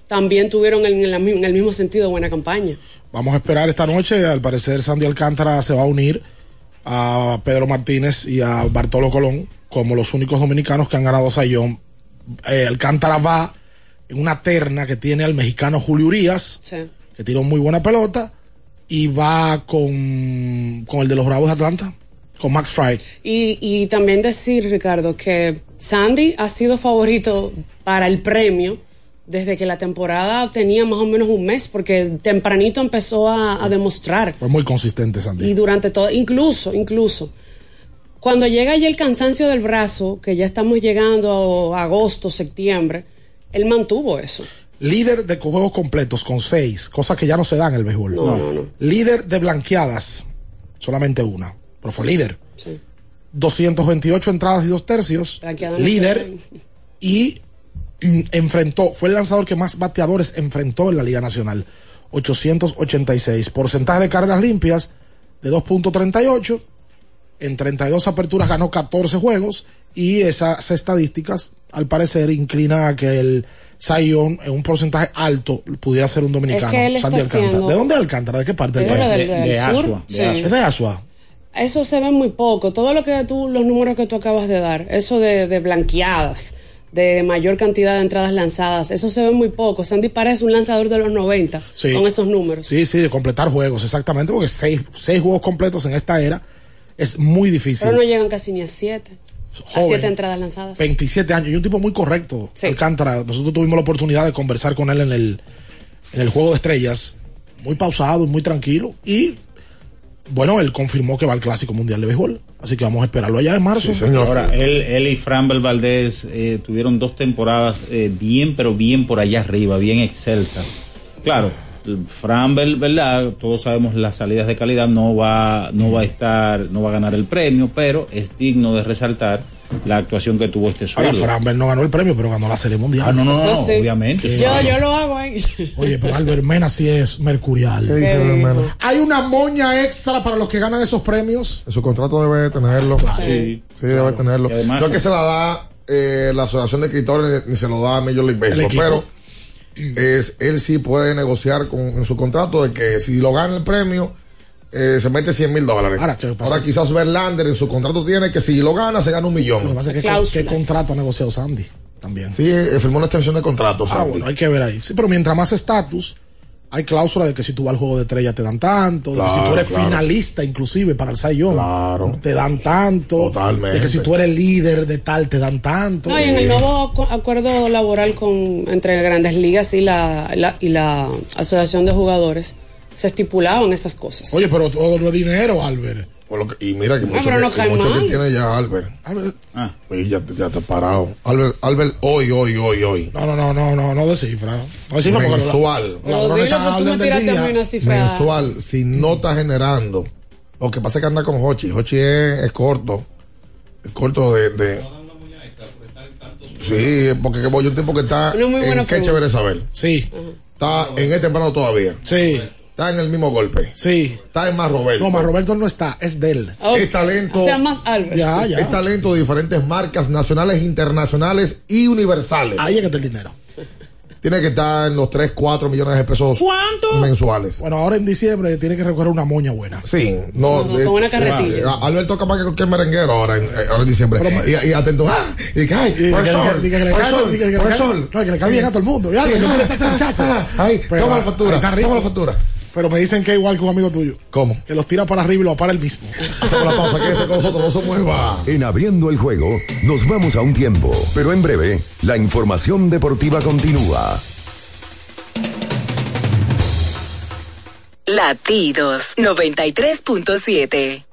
también tuvieron en, el mismo sentido buena campaña.
Vamos a esperar esta noche. Al parecer, Sandy Alcántara se va a unir a Pedro Martínez y a Bartolo Colón como los únicos dominicanos que han ganado Sayón. Eh, Alcántara va en una terna que tiene al mexicano Julio Urias,
Sí.
que tiró muy buena pelota, y va con, con el de los Bravos de Atlanta, con Max Fry.
Y, y también decir, Ricardo, que Sandy ha sido favorito para el premio desde que la temporada tenía más o menos un mes, porque tempranito empezó a, a demostrar.
Fue muy consistente, Sandy.
Y durante todo, incluso, incluso, cuando llega ya el cansancio del brazo, que ya estamos llegando a agosto, septiembre, él mantuvo eso.
Líder de juegos completos con seis, cosas que ya no se dan en el béisbol.
No, no, no.
Líder de blanqueadas, solamente una, pero fue líder.
Sí.
228 entradas y dos tercios.
Blanqueada no
líder. Y mm, enfrentó, fue el lanzador que más bateadores enfrentó en la Liga Nacional. 886. Porcentaje de carreras limpias de 2.38. En 32 aperturas ganó 14 juegos. Y esas estadísticas, al parecer, inclina a que el Zion en un porcentaje alto pudiera ser un dominicano.
Es que él está
Sandy Alcántara. ¿De dónde es Alcántara? ¿De qué parte del país?
De- de. Asua, de Sí. Asua.
Es de Asua.
Eso se ve muy poco. Todo lo que tú, los números que tú acabas de dar, eso de, de blanqueadas, de mayor cantidad de entradas lanzadas, eso se ve muy poco. Sandy parece un lanzador de los 90
Sí.
con esos números.
Sí, sí, de completar juegos, exactamente, porque seis, seis juegos completos en esta era es muy difícil.
Pero no llegan casi ni a siete. A
Joven.
siete entradas lanzadas.
27 años y un tipo muy correcto, Alcántara. Nosotros tuvimos la oportunidad de conversar con él en el, en el Juego de Estrellas, muy pausado, muy tranquilo y bueno, él confirmó que va al Clásico Mundial de Béisbol, así que vamos a esperarlo allá en marzo.
Ahora, él, él y Framber Valdés eh, tuvieron dos temporadas eh, bien, pero bien por allá arriba, bien excelsas. Claro, Framber, ¿verdad? Todos sabemos las salidas de calidad, no va, no va a estar, no va a ganar el premio, pero es digno de resaltar la actuación que tuvo este
Ahora,
suelo.
Framber no ganó el premio, pero ganó la Serie Mundial.
Ah, no, no, no,
sí.
obviamente.
Yo, yo lo hago ahí.
Oye, pero Albert Mena sí es mercurial.
¿Qué dice Albert Mena?
Hay una moña extra para los que ganan esos premios.
En su contrato debe tenerlo.
Sí.
Sí, debe tenerlo.
Además-
no es que se la da eh, la Asociación de Escritores ni se lo da a Major League Baseball,
equipo.
pero es, él sí puede negociar con, en su contrato de que si lo gana el premio, eh, se mete 100 mil dólares.
Ahora, ¿qué pasa?
Ahora quizás Verlander en su contrato tiene que si lo gana se gana un
Lo que
millón.
pasa es que qué, contrato ha negociado Sandy también.
Sí, eh, firmó una extensión de contrato.
Ah,
Sandy.
bueno, hay que ver ahí. Sí, pero mientras más estatus, hay cláusula de que si tú vas al juego de estrella te dan tanto, de que si tú eres
claro.
finalista inclusive para el Sayón,
Claro.
te dan tanto,
Totalmente.
de que si tú eres líder de tal te dan tanto.
No, y en el nuevo acu- acuerdo laboral con, entre Grandes Ligas y la, la- y la Asociación de Jugadores se estipulaban esas cosas.
Oye, pero todo no es dinero, Albert.
Por lo que- y mira que mucho,
pero no
que, mucho que tiene ya Albert.
Albert.
Ah,
Y ya, ya te parado. Albert, Albert, hoy, hoy, hoy, hoy.
No, no, no, no, no, no descifra. No descifra
Mensual. mensual, si no está generando. Lo que pasa es que anda con Hochi. Hochi es, es corto. Es corto de. de- Sí, porque que voy un tipo que está
buena
en qué chévere saber.
Sí,
Está en este temprano todavía.
sí,
Está en el mismo golpe.
sí.
Está en más Roberto.
No, más Roberto no está, es de él.
Oh,
es talento.
O sea, más Albert.
Ya, ya.
Es talento de diferentes marcas nacionales, internacionales y universales.
Ahí es que está el dinero.
Tiene que estar en los 3, 4 millones de pesos mensuales.
Bueno, ahora en diciembre tiene que recoger una moña buena.
Sí, no,
No,
de-
con una carretilla.
eh, Alberto capaz que cualquier merenguero ahora en, eh, ahora en diciembre. y, y atento, ah, y que, ay,
Y
por sol,
que- le
por el
cae-
sol,
que- le cae-. No, que le cae bien a todo el mundo. Ya, que no sin chazo.
Ah, Ahí,
Pero,
toma la factura,
está
toma la factura.
Pero me dicen que es igual que un amigo tuyo.
¿Cómo?
Que los tira para arriba y lo para el mismo.
Hacemos la pausa, quédese con nosotros, no se mueva.
En abriendo el juego, nos vamos a un tiempo, pero en breve, la información deportiva continúa.
Latidos 93.7.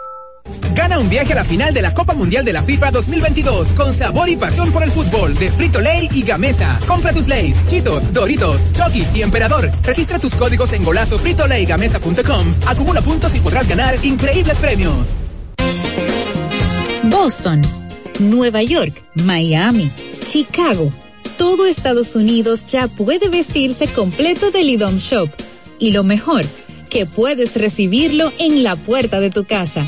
Gana un viaje a la final de la Copa Mundial de la FIFA 2022 con sabor y pasión por el fútbol de Frito Lay y Gamesa. Compra tus Lays, Chitos, Doritos, Chokis y Emperador. Registra tus códigos en golazo. Acumula puntos y podrás ganar increíbles premios.
Boston, Nueva York, Miami, Chicago. Todo Estados Unidos ya puede vestirse completo del IDOM Shop. Y lo mejor, que puedes recibirlo en la puerta de tu casa.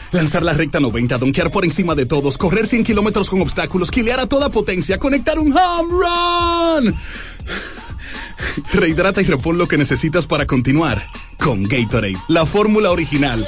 lanzar la recta 90, donkear por encima de todos, correr 100 kilómetros con obstáculos, quilear a toda potencia, conectar un home run. Rehidrata y repon lo que necesitas para continuar con Gatorade, la fórmula original.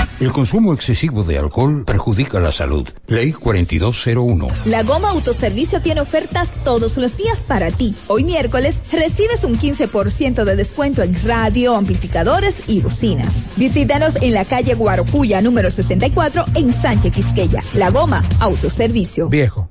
El consumo excesivo de alcohol perjudica la salud. Ley 4201.
La Goma Autoservicio tiene ofertas todos los días para ti. Hoy miércoles recibes un 15% de descuento en radio, amplificadores y bocinas. Visítanos en la calle Guarocuya número 64 en Sánchez Quisqueya. La Goma Autoservicio.
Viejo.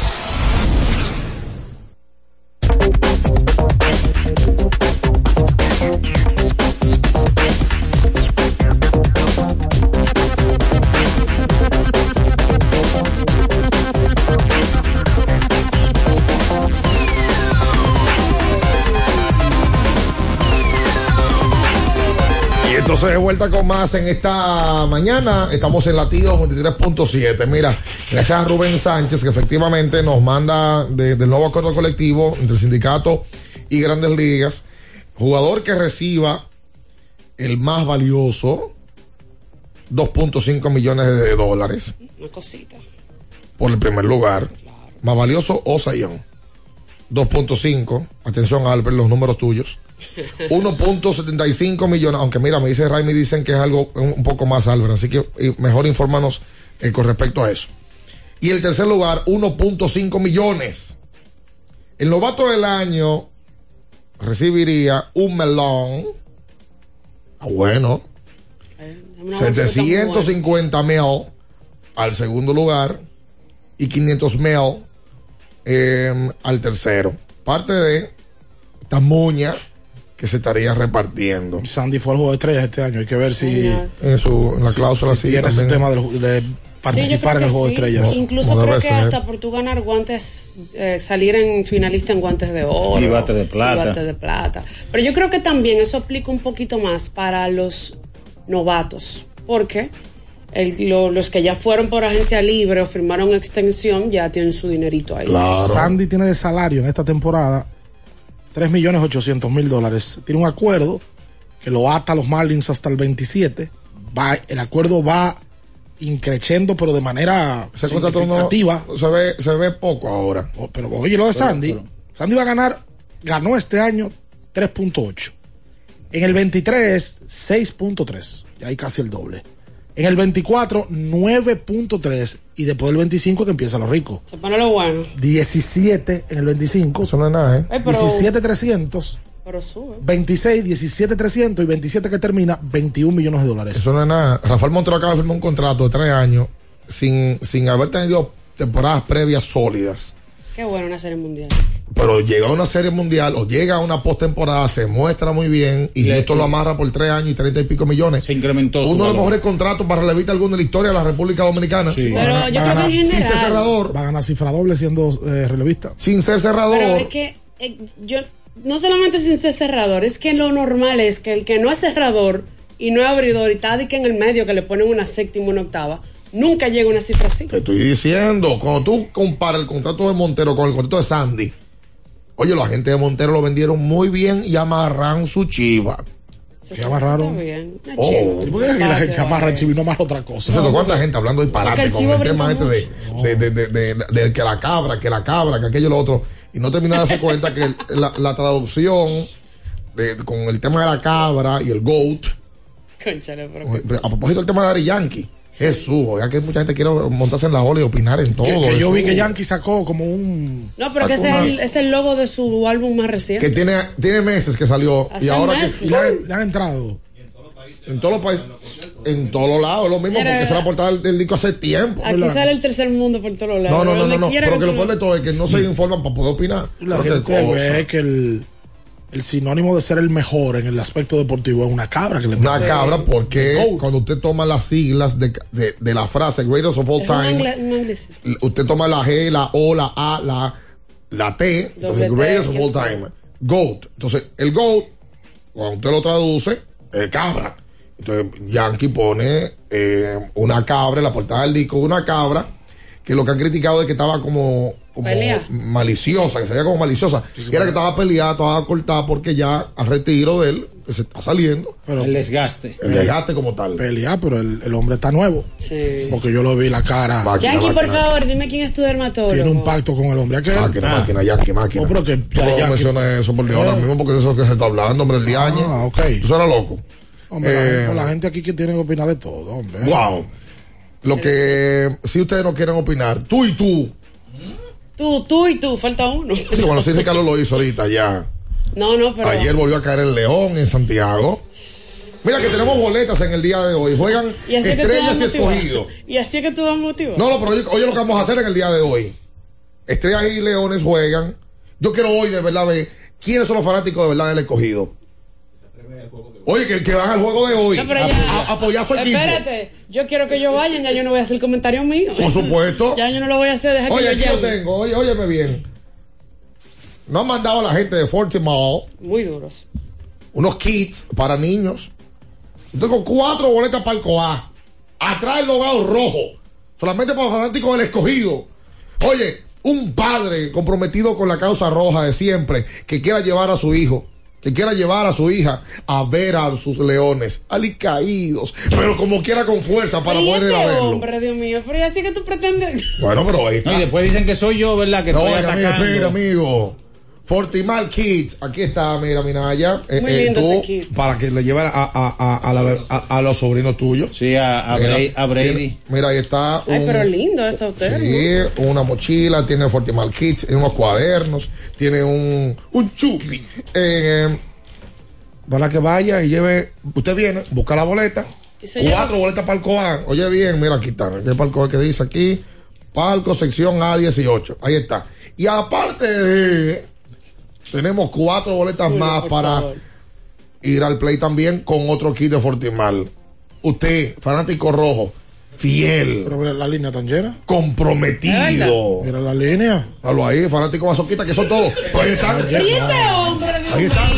Entonces, de vuelta con más en esta mañana. Estamos en latido 23.7. Mira, gracias a Rubén Sánchez, que efectivamente nos manda de, del nuevo acuerdo colectivo entre sindicato y Grandes Ligas. Jugador que reciba el más valioso, 2.5 millones de dólares
Una cosita.
por el primer lugar. Más valioso o Sayón. 2.5. Atención, Albert, los números tuyos. 1.75 millones, aunque mira, me dice Raimi, dicen que es algo un, poco más, Albert, así que eh, mejor infórmanos eh, con respecto a eso. Y el tercer lugar, 1.5 millones. El novato del año recibiría un melón. Ah, bueno. 750 mil al segundo lugar y 500 mil eh, al tercero. Parte de esta muña que se estaría repartiendo.
Sandy fue al juego de estrellas este año. Hay que ver si.
En, su, en la cláusula
si
sí,
tiene ese tema del de, participar en el juego de estrellas.
Incluso creo que
ser.
hasta por tu ganar guantes, eh, salir en finalista en guantes de oro.
Y bate de plata.
y bate de plata. Pero yo creo que también eso aplica un poquito más para los novatos. Porque el- lo- los que ya fueron por agencia libre o firmaron extensión ya tienen su dinerito ahí.
Sandy tiene de salario en esta temporada 3 millones 800 mil dólares. Tiene un acuerdo que lo ata a los Marlins hasta el 27. Va, el acuerdo va increciendo, pero de manera
no-
significativa.
se, ve, se ve poco ahora.
Oh, Pero oye, lo de Sandy. Sandy va a ganar, ganó este año 3.8. En el 23, 6.3. Y ahí casi el doble. En el 24, 9.3. Y después del 25 que empieza lo rico.
Se pone lo bueno.
17 en el 25.
Eso no es nada, ¿eh?
Eh, pero-
17,300.
Pero sube.
26, 17,300 y 27 que termina, 21 millones de dólares.
Eso no es nada. Rafael Montero acaba de firmar un contrato de tres años sin, sin haber tenido temporadas previas sólidas.
Qué bueno una serie mundial.
Pero llega a una serie mundial o llega a una postemporada, se muestra muy bien y
Le-
esto lo amarra por tres años y treinta y pico millones.
Se incrementó su
Uno de los mejores contratos para relevista alguno de la historia de la República Dominicana.
Sí.
Pero yo creo que en
Sin ser cerrador,
Va a ganar cifra doble siendo eh, relevista.
sin ser cerrador.
Pero es que eh, yo no solamente sin ser cerrador, es que lo normal es que el que no es cerrador y no es abridor y está que en el medio que le ponen una séptima, una octava, nunca llega a una cifra así.
Te estoy diciendo, cuando tú comparas el contrato de Montero con el contrato de Sandy, oye, los agentes de Montero lo vendieron muy bien y amarran su chiva.
¿Qué
sí,
amarraron?
bien.
Oh.
chiva.
¿Y por qué la gente amarra el chivo y no amarra otra cosa?
¿Sabes cuánta gente hablando disparate
el
con el tema este de, de, de, de- de- de que la cabra, que la cabra, que aquello y lo otro? Y no termina de darse cuenta que el- la, la traducción de- con el tema de la cabra y el goat,
Cónchale, pero-
a propósito del tema de Ari Yankee, Jesús, ya que mucha gente quiere montarse en la ola y opinar en todo.
Que, que yo vi que Yankee sacó como un.
No, pero que ese es el, es el logo de su álbum más reciente.
que tiene, tiene meses que salió y ahora
meses.
que
Le han, le han entrado.
en todos los países, en todos los lados, es lo mismo porque se la portada del, del disco hace tiempo.
Aquí sale el tercer mundo por todos lados.
No, no, no, no, no, pero que lo peor de todo es que no se informan para poder opinar.
La gente ve que el, el sinónimo de ser el mejor en el aspecto deportivo es una cabra que le
Una cabra porque cuando usted toma las siglas de, de, de la frase greatest of all
Es
time,
un
usted toma la G, la O, la A, la, la T,
Doble
entonces
T,
greatest of all time, GOAT. Entonces, el GOAT, cuando usted lo traduce, es cabra. Entonces, Yankee pone eh, una cabra en la portada del disco, una cabra, que lo que han criticado es que estaba como, como
Pelea.
maliciosa, que se veía como maliciosa. y era que estaba peleada, estaba cortada porque ya al retiro de él, que se está saliendo,
Pero
El desgaste.
el desgaste como tal.
pelea, pero el, el hombre está nuevo.
Sí.
Porque yo lo vi la cara.
Máquina,
Yankee, por
máquina.
favor, dime quién es tu dermatólogo.
Tiene un pacto con el hombre. Aquel.
Máquina, máquina, Yankee, máquina.
No, pero que
Tú no
Yankee-
menciones eso por Dios ahora
Eh.
mismo porque de eso es que se está hablando, hombre, el día año.
Ah, ok.
Tú suenas loco.
Hombre, la,
Eh,
gente, la gente aquí que tiene que opinar de todo, hombre.
Wow. Lo que si ustedes no quieren opinar, tú y tú.
Tú, tú y tú, falta uno.
Sí, bueno, sí, Carlos lo hizo ahorita ya.
No, no, pero.
Ayer volvió a caer el León en Santiago. Mira que tenemos boletas en el día de hoy. Juegan
y
estrellas y escogidos.
Y así es que tú vas motivado.
No, no, pero oye, oye lo que vamos a hacer en el día de hoy. Estrellas y Leones juegan. Yo quiero hoy de verdad ver quiénes son los fanáticos de verdad del escogido. Oye, que, que van al juego de hoy.
No,
a, a- apoyar a su equipo.
Espérate, yo quiero que ellos vayan, ya yo no voy a hacer comentario mío.
Por supuesto.
ya yo no lo voy a hacer, deja
Oye,
que
aquí
yo
lo
llame.
tengo. Oye, óyeme bien. No han mandado a la gente de Fortimall
Muy duros.
unos kits para niños. Yo tengo cuatro boletas para el COA. Atrás el logado rojo. Solamente para los fanáticos del escogido. Oye, un padre comprometido con la causa roja de siempre, que quiera llevar a su hijo, que quiera llevar a su hija a ver a sus leones, alicaídos, pero como quiera con fuerza para
¿Y
poder ir a
este
verlo.
hombre, Dios mío, pero ¿y así que tú pretendes.
Bueno, pero ahí está.
No, y después dicen que soy yo, ¿verdad? Que
No,
estoy
oiga, mira,
atacando.
mira, amigo. Fortimal Kids, aquí está, mira, Minaya. Eh,
Muy
eh,
lindo
tú,
ese kit.
para que le lleve a, a, a, a la- a- a los sobrinos tuyos.
Sí, a, a
Mira,
Brady. a Brady.
Mira, mira, ahí está.
Ay,
un-
pero lindo ese hotel.
Sí, una mochila, tiene Fortimal Kids, tiene unos cuadernos, tiene un, un chupi. Eh, para que vaya y lleve, usted viene, busca la boleta, cuatro boletas para el Coan. Oye bien, mira, aquí está, ¿qué palco que dice aquí? Palco sección A18, ahí está. Y aparte de, tenemos cuatro boletas
Julio,
más para
favor.
ir al play también con otro kit de Fortimal. Usted, fanático rojo, fiel,
Pero mira la línea tan llena.
comprometido.
Mira la línea.
Hablo ahí, fanático masoquista, que son todos. Pero ahí están.
¿Y este
Ahí está.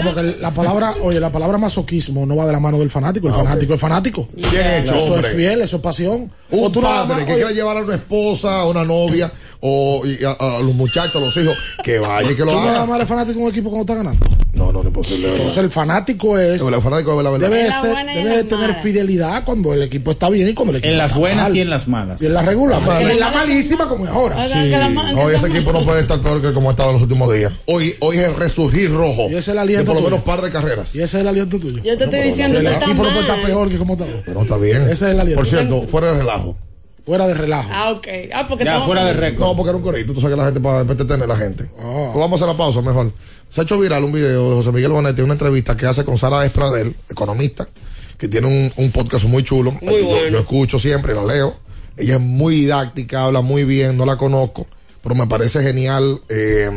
Porque la palabra, oye, la palabra masoquismo no va de la mano del fanático. El
Ah,
fanático es fanático.
Bien hecho,
Eso
hombre.
es fiel, eso es pasión. O tú
padre
más,
que
oye,
quiera llevar a una esposa, a una novia, o y a, a los muchachos, a los hijos, que vaya y que lo
¿Tú nada
haga.
más eres fanático de un equipo cuando está ganando?
No, no, no es posible.
Entonces el fanático es.
El fanático de la verdad.
Debe, ser- debe tener
malas.
fidelidad cuando el equipo está bien y cuando el equipo
En las
está
buenas
mal.
y en las malas.
Y en la regular.
Las malas.
En la malísima como es ahora.
La que
Hoy
esa
ese equipo no puede estar peor que como ha estado en los últimos días. Hoy, hoy es el resurgir rojo.
Y ese es el
por lo menos par de carreras.
Y ese es el aliento tuyo.
Yo te estoy diciendo
El
que está
equipo no puede estar
mal.
peor que como está.
Pero está bien.
Ese es el aliento.
Por cierto, fuera de relajo.
Fuera de relajo.
Ah, ok. Ah, porque
Ya, fuera de récord.
No, porque era un corito. Tú sabes que la gente para entretener a la gente.
Ah.
Pues vamos a la pausa mejor. Se ha hecho viral un video de José Miguel Bonetti, una entrevista que hace con Sara Espradel, economista, que tiene un, un podcast muy chulo.
Muy
yo,
bueno.
yo escucho siempre, la leo. Ella es muy didáctica, habla muy bien, no la conozco, pero me parece genial eh,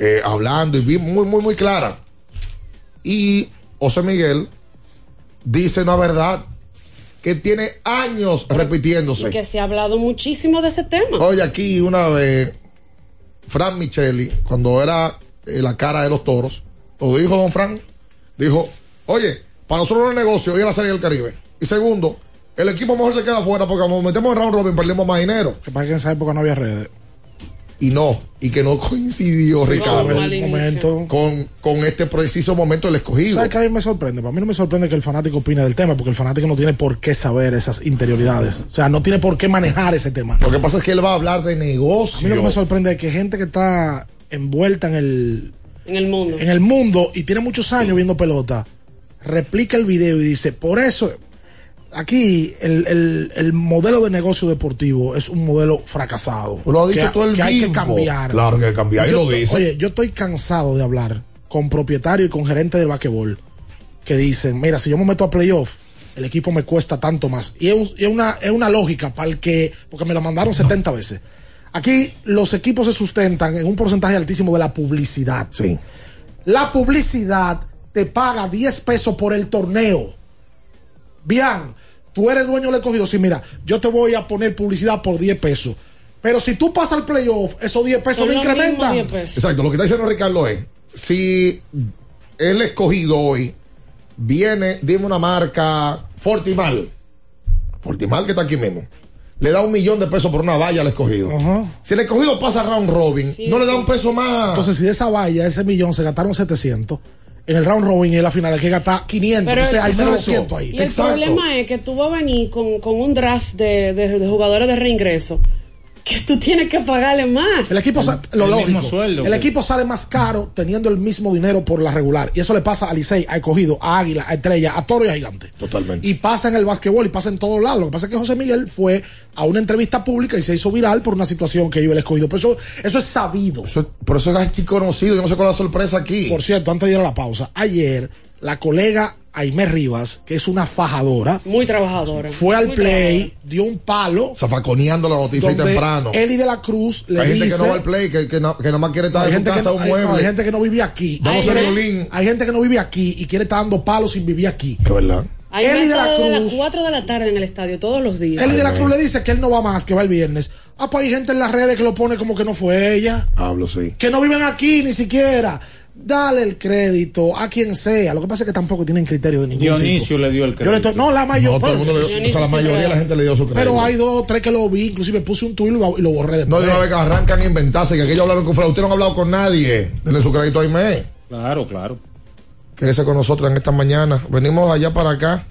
eh, hablando y muy, muy, muy clara. Y José Miguel dice una verdad que tiene años repitiéndose.
Que se ha hablado muchísimo de ese tema.
Oye, aquí una vez, Fran Micheli, cuando era eh, la cara de los toros, lo dijo don Fran, dijo, oye, para nosotros no es negocio ir a la Serie del Caribe. Y segundo, el equipo mejor se queda afuera porque cuando nos metemos en round robin perdemos más dinero.
Que para que en esa época no había redes.
Y no, y que no coincidió,
Sí,
Ricardo,
El momento.
con, con este preciso momento del escogido.
¿Sabes que a mí me sorprende? Para mí no me sorprende que el fanático opine del tema, porque el fanático no tiene por qué saber esas interioridades. O sea, no tiene por qué manejar ese tema.
Lo que pasa es que él va a hablar de
A mí
negocio.
lo que me sorprende es que gente que está envuelta en el,
En el mundo.
en el mundo y tiene muchos años viendo pelota, replica el video y dice, por eso, aquí el, el- el modelo de negocio deportivo es un modelo fracasado.
Lo ha dicho
que,
todo el
que hay que cambiar.
Claro que hay que cambiar, y
Yo
lo
estoy-
dice.
Oye, yo estoy cansado de hablar con propietarios y con gerentes del basquetbol que dicen, mira, si yo me meto a playoff, el equipo me cuesta tanto más. Y es, y es una, es una lógica para el que, porque me lo mandaron 70 veces. Aquí los equipos se sustentan en un porcentaje altísimo de la publicidad.
Sí.
La publicidad te paga 10 pesos por el torneo. Bien, tú eres dueño del escogido. Sí, mira, yo te voy a poner publicidad por 10 pesos. Pero si tú pasas al playoff, esos 10 pesos lo
los
incrementan.
mismos 10 pesos.
Exacto, lo que está diciendo Ricardo es, si el escogido hoy viene, dime una marca, Fortimal, Fortimal que está aquí mismo, le da un millón de pesos por una valla al escogido. Si el escogido pasa round robin,
Sí,
no le da
sí.
un peso más.
Entonces, si de esa valla, ese millón, se gastaron 700, en el round robin y en la final hay que gastar 500.
Pero-
o sea, hay menos. 200 ahí.
Y el
Exacto.
problema es que tú vas a venir con, con un draft de, de- de jugadores de reingreso que tú tienes que pagarle más.
El equipo, lo
el
lógico,
mismo sueldo,
el
que-
equipo sale más caro teniendo el mismo dinero por la regular. Y eso le pasa a Licey, a Escogido, a Águila, a Estrella, a Toro y a Gigante.
Totalmente.
Y pasa en el básquetbol y pasa en todos lados. Lo que pasa es que José Miguel fue a una entrevista pública y se hizo viral por una situación que iba el Escogido. Pero eso, eso es sabido.
Eso- por eso es archiconocido, yo no sé cuál es la sorpresa aquí.
Por cierto, antes de ir a la pausa, ayer la colega Aimé Rivas, que es una fajadora,
Muy trabajadora.
fue al play, dio un palo.
Zafaconeando la noticia ahí temprano.
Eli de la Cruz le
hay gente
dice,
que no va al play, que, que, no- que nada más quiere estar
hay
en su
gente,
casa
no,
un
hay-
mueble.
hay gente que no vive aquí.
Vamos
hay,
a
gente-
violín.
hay gente que no vive aquí y quiere estar dando palos sin vivir aquí.
Es verdad.
Ahí
Eli de la
de las
Cruz.
4 de la tarde en el estadio todos los días.
Eli de la Cruz le dice que él no va más, que va el viernes. Ah, pues hay gente en las redes que lo pone como que no fue ella.
Hablo, sí.
Que no viven aquí ni siquiera. Dale el crédito a quien sea. Lo que pasa es que tampoco tienen criterio de ningún
Dionisio
tipo.
le dio el
Yo
crédito.
le estoy- no, la mayor.
No, todo el mundo le dio- o sea, la mayoría de la gente le dio su crédito.
Pero hay dos o tres que lo vi, inclusive puse un tuit y lo, borré
No,
después.
de una vez que arrancan a inventarse, que aquellos hablaron con Fred. Usted no ha hablado con nadie. Denle su crédito a Aime.
Claro, claro.
Quédese con nosotros en esta mañana. Venimos allá para acá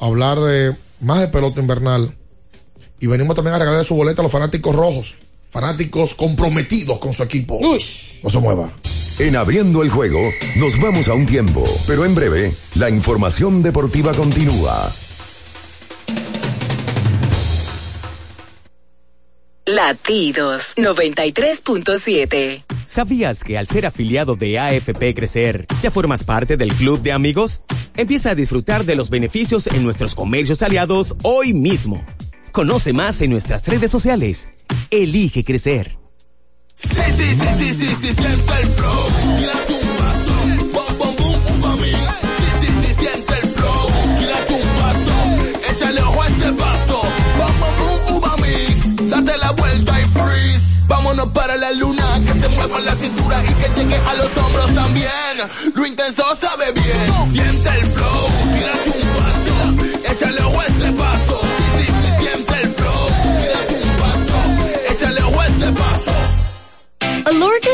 a hablar de más de pelota invernal. Y venimos también a regalarle su boleta a los fanáticos rojos. Fanáticos comprometidos con su equipo. No se mueva.
En abriendo el juego, nos vamos a un tiempo, pero en breve, la información deportiva continúa.
Latidos 93.7.
¿Sabías que al ser afiliado de AFP Crecer, ya formas parte del club de amigos? Empieza a disfrutar de los beneficios en nuestros comercios aliados hoy mismo. Conoce más en nuestras redes sociales. Elige crecer.
Sí, sí, sí, sí, sí, sí, siente el flow. Tírate un paso. Bom, bom, boom, uva mix. Sí, sí, sí, siente el flow. Tírate un paso. Échale ojo a este paso. Bom, bom, boom, uva mix. Date la vuelta y freeze. Vámonos para la luna, que se mueva la cintura y que llegue a los hombros también. Lo intenso sabe bien. Siente el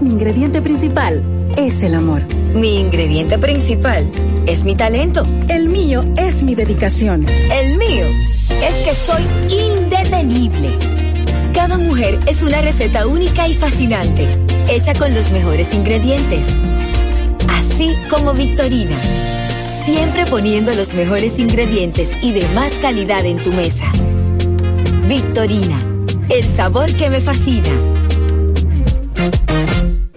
Mi ingrediente principal es el amor.
Mi ingrediente principal es mi talento.
El mío es mi dedicación.
El mío es que soy indetenible. Cada mujer es una receta única y fascinante, hecha con los mejores ingredientes. Así como Victorina, siempre poniendo los mejores ingredientes y de más calidad en tu mesa. Victorina, el sabor que me fascina.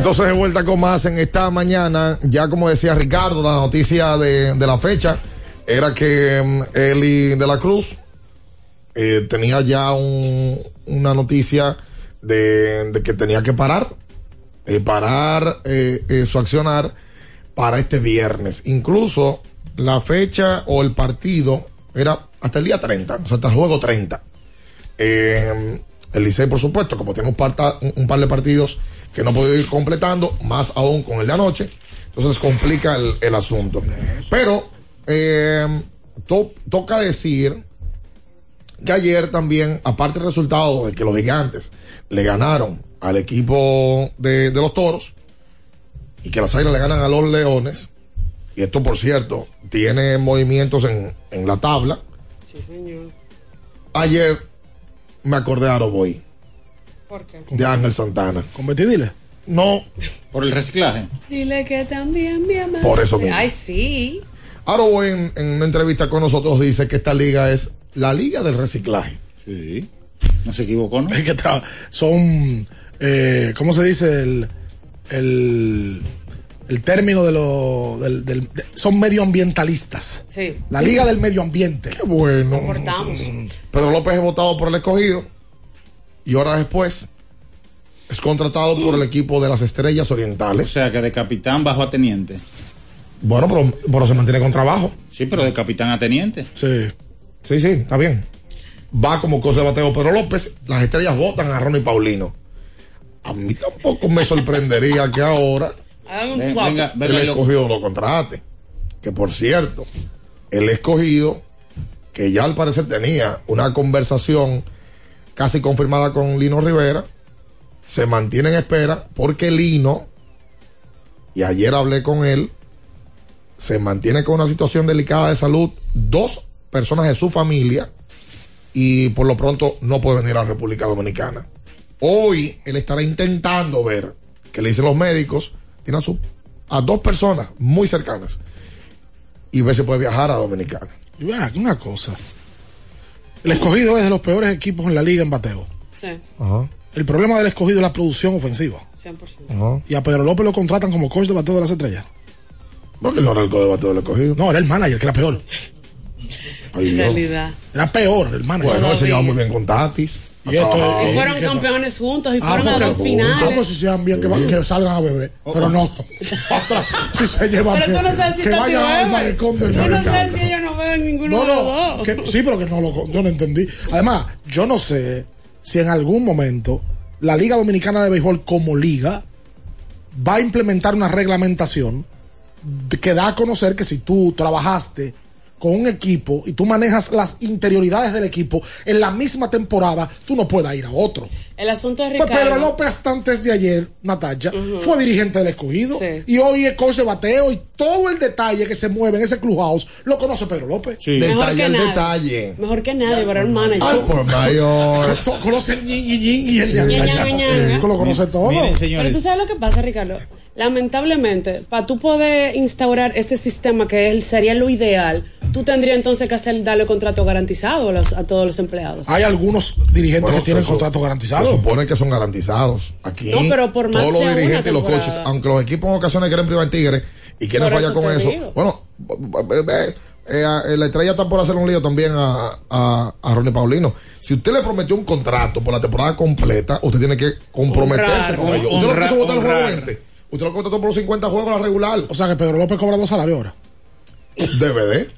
Entonces de vuelta con más en esta mañana, ya como decía Ricardo, la noticia de, de la fecha era que mm, Eli de la Cruz eh, tenía ya un- una noticia de, que tenía que parar, eh, parar eh, eh, su accionar para este viernes. Incluso la fecha o el partido era hasta el día 30, o sea, hasta el juego 30. Eh, el Licey, por supuesto, como tiene un par de partidos que no puede ir completando, más aún con el de anoche, entonces complica el, el asunto. Pero eh, to- toca decir que ayer también, aparte del resultado de que los gigantes le ganaron al equipo de, de los toros y que las águilas le ganan a los leones, y esto por cierto tiene movimientos en, en la tabla,
Sí, señor.
ayer me acordé de Aroboy,
¿Por qué?
de Ángel Santana.
¿Competidile?
No.
Por el reciclaje.
Dile que también mi amor.
Por eso mismo.
Ay, sí.
Aroboy en, en una entrevista con nosotros dice que esta liga es la liga del reciclaje.
Sí. No se equivocó, ¿no?
Es que tra- son, eh, ¿cómo se dice? El, el, el término de los. del- del- de- son medioambientalistas.
Sí.
La Liga del Medio Ambiente.
Qué bueno.
Aportamos.
Pedro López es votado por el escogido y horas después es contratado por el equipo de las Estrellas
O
Orientales.
sea, que de capitán bajo a teniente.
Bueno, pero, pero se mantiene con trabajo.
Sí, pero de capitán a teniente.
Sí.
Sí, sí, está bien. Va como cosa de bateo Pedro López. Las estrellas votan a Ronnie Paulino. A mí tampoco me sorprendería que ahora
Hagan un
Ven- venga, venga,
el escogido lo contrate. Que por cierto, el escogido, que ya al parecer tenía una conversación casi confirmada con Lino Rivera, se mantiene en espera porque Lino, y ayer hablé con él, se mantiene con una situación delicada de salud, dos personas de su familia, y por lo pronto no puede venir a la República Dominicana. Hoy él estará intentando ver, que le dicen los médicos, tiene a, su- a dos personas muy cercanas, y ver si puede viajar a Dominicana.
Y una cosa. El escogido es de los peores equipos en la liga en bateo.
Sí,
Ajá,
El problema del escogido es la producción ofensiva.
100%.
ajá.
Y a Pedro López lo contratan como coach de bateo de las estrellas.
No, que no era el codebato del escogido.
No, era el manager, que era peor.
Ay,
En realidad.
Era peor el manager.
Bueno, se
Todavía.
lleva muy bien con Tatis.
Y esto
Ah,
Y fueron campeones juntos y
Ah,
fueron a dos finales.
si sean bien, que, salgan a beber. Pero no. Otra, si se llevan
Pero tú no sabes si
que vayan al malecón de
Yo no sé si ellos no veo ninguno
No,
de los
no,
dos.
que- sí, pero que no lo, yo no entendí. Además, yo no sé si en algún momento la Liga Dominicana de Béisbol como liga va a implementar una reglamentación que da a conocer que si tú trabajaste con un equipo y tú manejas las interioridades del equipo en la misma temporada, tú no puedas ir a otro.
El asunto es
Pues
Ricardo.
Pedro López hasta antes de ayer, Natacha, fue dirigente del escogido
Sí.
y hoy es coach de bateo y todo el detalle que se mueve en ese clubhouse lo conoce Pedro López.
Sí.
Mejor
Detalle
que
al
nadie.
detalle.
Mejor que nadie, pero era un manager.
Ay, por mayor.
Conoce el ñin, ñin, ñin y el ñan. Eh, Lo conoce todo.
Miren,
Pero
señores.
tú sabes lo que pasa, Ricardo. Lamentablemente, para tú poder instaurar ese sistema que es- sería lo ideal, tú tendrías entonces que hacer darle contrato garantizado a, los- a todos los empleados.
Hay algunos dirigentes
Bueno,
que tienen
se-
contratos Garantizados.
supone que son garantizados. Aquí,
No, pero por más
todos los dirigentes y los coaches, aunque los equipos en ocasiones quieren privar en Tigre y quieren
Por
fallar
eso
con eso.
digo.
Bueno, eh, a- la estrella está por hacer un lío también a, a, a Ronnie Paulino. Si usted le prometió un contrato por la temporada completa, usted tiene que comprometerse
Honrar.
con ello. Usted
Honrar,
no quiso votar el juego
honrar.
20. Usted lo contrató por los 50 juegos a la regular.
O sea que Pedro López cobra dos salarios ahora.
DVD.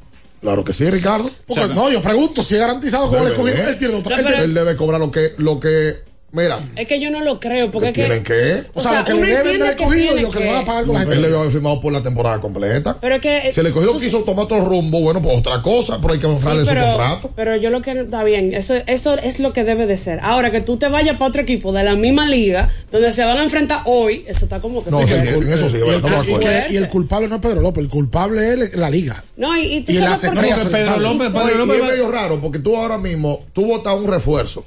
Claro que sí, Ricardo.
Porque, no, yo pregunto si es garantizado el
Debe
escogido.
de.
Él tiene otra.
No,
él
Él debe cobrar lo que, lo que, mira,
Es que yo no lo creo, porque es
¿tienen
que.
que?
o sea, lo que le deben del
que
escogido y lo que le van a pagar con las
Él le había firmado por la temporada completa.
Pero es que.
Si el escogido
tú-
quiso tomar otro rumbo, bueno, pues otra cosa, pero hay que
Sí,
honrarle su
pero,
contrato.
pero yo lo que está bien, eso, eso es lo que debe de ser. Ahora que tú te vayas para otro equipo de la misma liga, donde se van a enfrentar hoy, eso está como que.
No, sí,
Y
en
el-
eso sí,
y el-
estamos de
y
acuerdo.
que- y el culpable no es Pedro López, el culpable es la liga.
No, y, y tú
Y
sabes
las
por qué.
Pedro. López, Pedro López
es medio raro porque tú ahora mismo, tú votas un refuerzo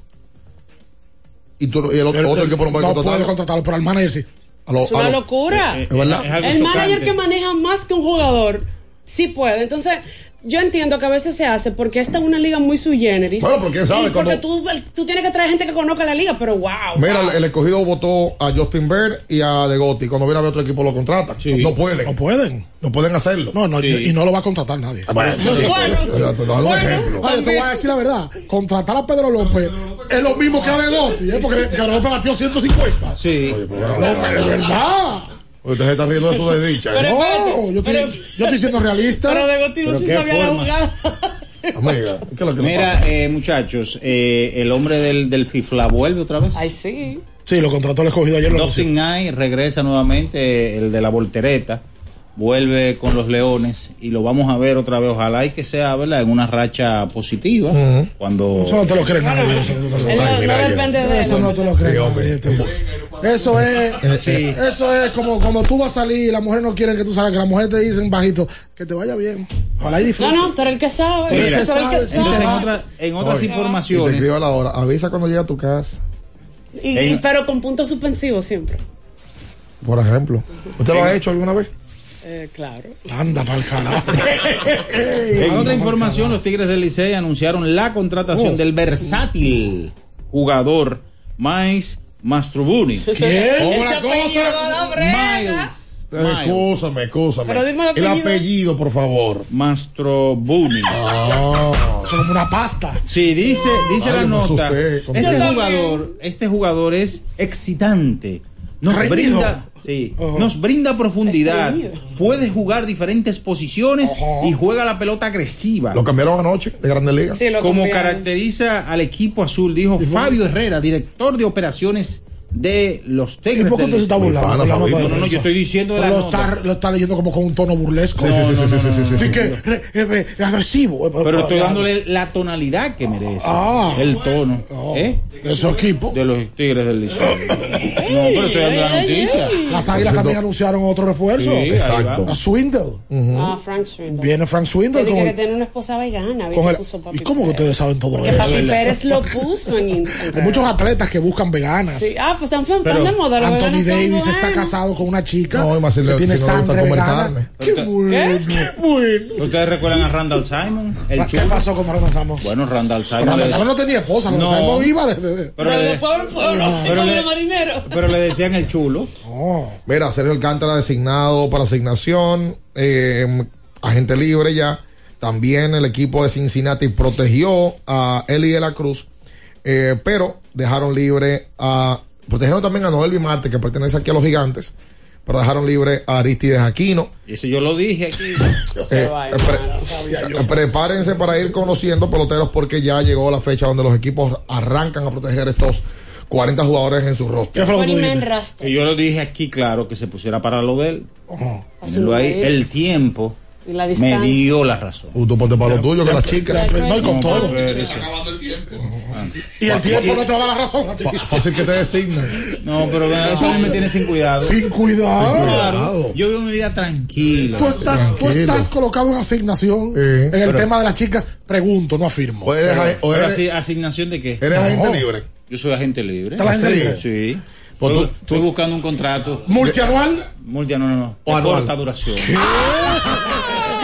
y, tú, y el otro,
El-
otro
el-
equipo no puede
no puede
contratarlo.
contratarlo, pero al manager sí.
A lo-
Es
a
una
lo-
locura.
Es verdad.
Es algo
El manager que maneja más que un jugador, sí puede. Entonces, yo entiendo que a veces se hace porque esta es una liga muy sui generis.
Bueno, porque quién sabe,
porque
cuando-
tú, tú tienes que traer gente que conozca la liga, pero wow.
Mira,
wow.
el, el escogido votó a Justin Bird y a De Gotti. Cuando viene a ver otro equipo lo contrata. No pueden.
No pueden.
No pueden hacerlo.
No, no,
Sí.
y no lo va a contratar nadie.
Bueno, sí, sí.
Bueno,
Te
bueno.
Oye, voy a decir la verdad. Contratar a Pedro López es lo mismo que a De Gotti, ¿eh? porque Pedro López batió 150.
Sí.
Pero es verdad.
Usted se está riendo de su desdicha. ¿eh?
Pero
No,
espérate,
yo estoy,
pero-
yo estoy siendo realista.
Pero de Gotti no
Pero
se
qué
sabía la
forma.
jugada.
Amiga, ¿qué es lo que
Mira, eh, muchachos, eh, el hombre del, del FIFLA vuelve otra vez.
Ay, sí.
Sí, lo contrató el escogido ayer.
Dustin Nye regresa nuevamente, el de la voltereta, vuelve con los Leones y lo vamos a ver otra vez. Ojalá y que sea, ¿verdad? En una racha positiva. Cuando.
Eso no te lo cree nadie. Eso no te lo
no, no depende de
Eso no te lo cree nadie. este. Eso es,
Sí.
eso es como cuando tú vas a salir y las mujeres no quieren que tú salgas, que las mujeres te dicen bajito, que te vaya bien. Ojalá y
No,
disfrutes.
no, tú eres el que sabe.
El que te
Entonces, en,
sabe.
otra- en otras
Oye, te
informaciones.
escribo a la hora. Avisa cuando llegue a tu casa,
Y- y- pero con puntos suspensivos siempre.
por ejemplo. ¿Usted lo ha hecho alguna vez?
Eh, claro.
Anda para el carajo.
En otra información, los Tigres del Licey anunciaron la contratación
Oh.
del versátil jugador Miles Mastrobuni.
Ese
Otra
apellido
cosa.
Miles.
Eh,
Miles.
Excúsame, excúsame.
Pero dime el
El
apellido.
apellido, por favor.
Mastrobuni.
Ah.
Eso es como una pasta.
Sí, dice, dice
Ay,
la nota. Este jugador, este jugador es excitante. Nos brinda, sí, nos brinda profundidad. Puede jugar diferentes posiciones y juega la pelota agresiva.
Lo cambiaron anoche de.
Sí, lo
Como
cambiaron.
caracteriza al equipo azul, dijo Fabio Herrera, director de operaciones de los
¿Y
Tigres
por qué usted se está burlando?
pana
No, no, no, yo estoy diciendo de la
lo está,
nota.
lo está leyendo como con un tono burlesco.
Sí, sí, sí, sí, sí,
que agresivo.
Pero estoy dándole la tonalidad que merece.
Ah.
el tono. ¿eh?
De su equipo.
De los Tigres del Liceo. No, pero estoy dando la noticia.
Las águilas también anunciaron otro refuerzo.
Exacto.
A Swindle.
Ah, Frank Swindle.
Viene Frank Swindle con
que tiene una esposa vegana.
¿Y cómo que
Pérez.
ustedes saben todo
Que
eso?
Papi Pérez lo puso en Instagram.
Hay muchos atletas que buscan veganas.
Sí. Ah, están, están
Pero
de moda. los
Anthony Davis está
buenos.
casado con una chica
No, y más si
que tiene
si no
sangre
comer
vegana.
carne.
Qué bueno, qué bueno.
¿Ustedes recuerdan a Randall Simon? El
¿Qué
chulo.
pasó con Ronald Samos?
Bueno, Randall Simon.
Ronald
le-
Samos no tenía esposa, Ronald
No.
Samos iba desde...
pero, le,
de pueblo en pueblo.
pero le-
los marineros.
pero le decían el chulo.
Oh.
Mira, Sergio Alcántara designado para asignación, eh, agente libre ya. También el equipo de Cincinnati protegió a Eli de la Cruz, eh, pero dejaron libre a. Protegieron también a Noel Marte, que pertenece aquí a los gigantes, pero dejaron libre a Aristides Aquino.
Y ese yo lo dije aquí.
Eh,
va,
prepárense para ir conociendo peloteros porque ya llegó la fecha donde los equipos arrancan a proteger estos 40 jugadores en su rostro.
¿Qué fue lo que tú
Ponen
dijiste?
rastro.
Y yo lo dije aquí, claro, que se pusiera para lo de él. Ahí, el tiempo
Y la
me dio la razón.
Uh, tú ponte para lo tuyo, que las chicas.
No, y con
No,
todo.
ese-
Y el tiempo no te va a dar la razón. a
Fácil que te designen.
No, pero eso a mí me tiene sin cuidado.
Sin cuidado.
Yo vivo mi vida tranquila.
Tú estás, tú estás colocado en asignación en el tema de las chicas. Pregunto, no afirmo.
¿asignación de qué?
eres agente libre.
Yo soy agente libre.
¿Estás agente
Sí.
libre?
Sí.
Pues
estoy,
tú-
buscando un contrato.
Multianual.
Multi, no, no, no.
O anual.
corta duración.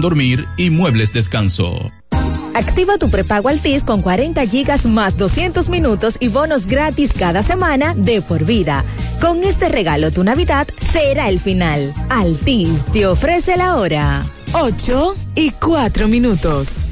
dormir y muebles descanso.
Activa tu prepago Altis con 40 gigas más 200 minutos y bonos gratis cada semana de por vida. Con este regalo tu Navidad será el final. Altis te ofrece la hora. 8 y 4 minutos.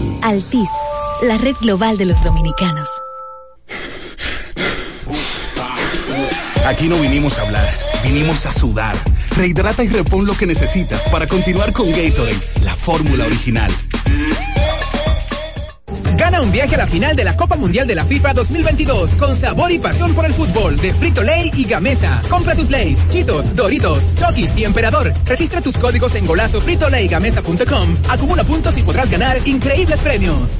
Altis, la red global de los dominicanos.
Aquí no vinimos a hablar, vinimos a sudar. Rehidrata y repon lo que necesitas para continuar con Gatorade, la fórmula original.
Gana un viaje a la final de la Copa Mundial de la FIFA 2022 con sabor y pasión por el fútbol de Frito Lay y Gamesa. Compra tus Lays, Chitos, Doritos, Chokis y Emperador. Registra tus códigos en golazo fritolaygamesa.com. Acumula puntos y podrás ganar increíbles premios.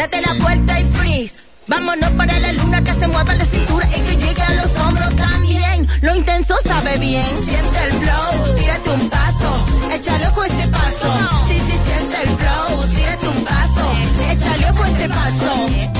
Date la vuelta y freeze. Vámonos para la luna que se mueva la cintura y que llegue a los hombros también. Lo intenso sabe bien. Siente el flow, tírate un paso, échale ojo a este paso. Sí, sí, siente el flow, tírate un paso, échale ojo a este paso.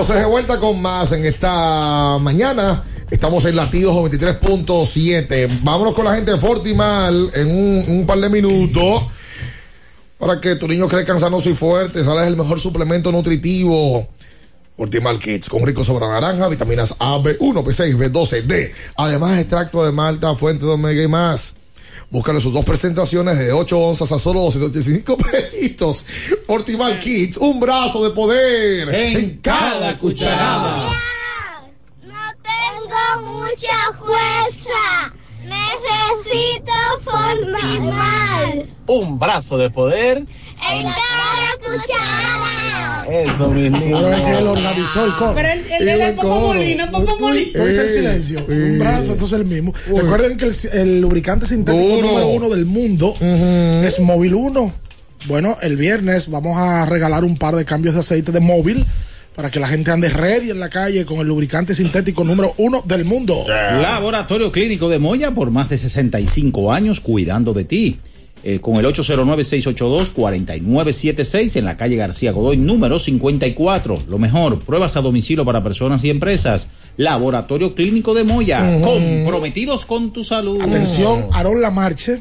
Entonces de vuelta con más en esta mañana. Estamos en latidos 23.7. Vámonos con la gente de Fortimal en un, par de minutos. Para que tu niño crezca sanos y fuerte. Sales el mejor suplemento nutritivo. Fortimal Kids con rico sobra naranja, vitaminas A, B1, B6, B12, D. Además, extracto de malta, fuente de omega y más. Búscale sus dos presentaciones de 8 onzas a solo 275 pesitos. Fortimal Kids, un brazo de poder
En cada cucharada.
Tengo mucha fuerza. Necesito formar
Un brazo de poder.
En cada cucharada.
Eso, mi niño.
Él organizó el coro.
Pero él, él, él es Popo Molina, Popo Molina.
Está en silencio. Un brazo, entonces el mismo. Recuerden que el, el lubricante sintético
Duro.
número uno del mundo es Móvil 1. Bueno, el viernes vamos a regalar un par de cambios de aceite de móvil para que la gente ande ready en la calle con el lubricante sintético número uno del mundo.
Laboratorio Clínico de Moya por más de 65 años cuidando de ti. Eh, con el 809-682-4976 en la calle García Godoy, número 54. Lo mejor, pruebas a domicilio para personas y empresas. Laboratorio Clínico de Moya, comprometidos con tu salud.
Atención, Aarón Lamarche.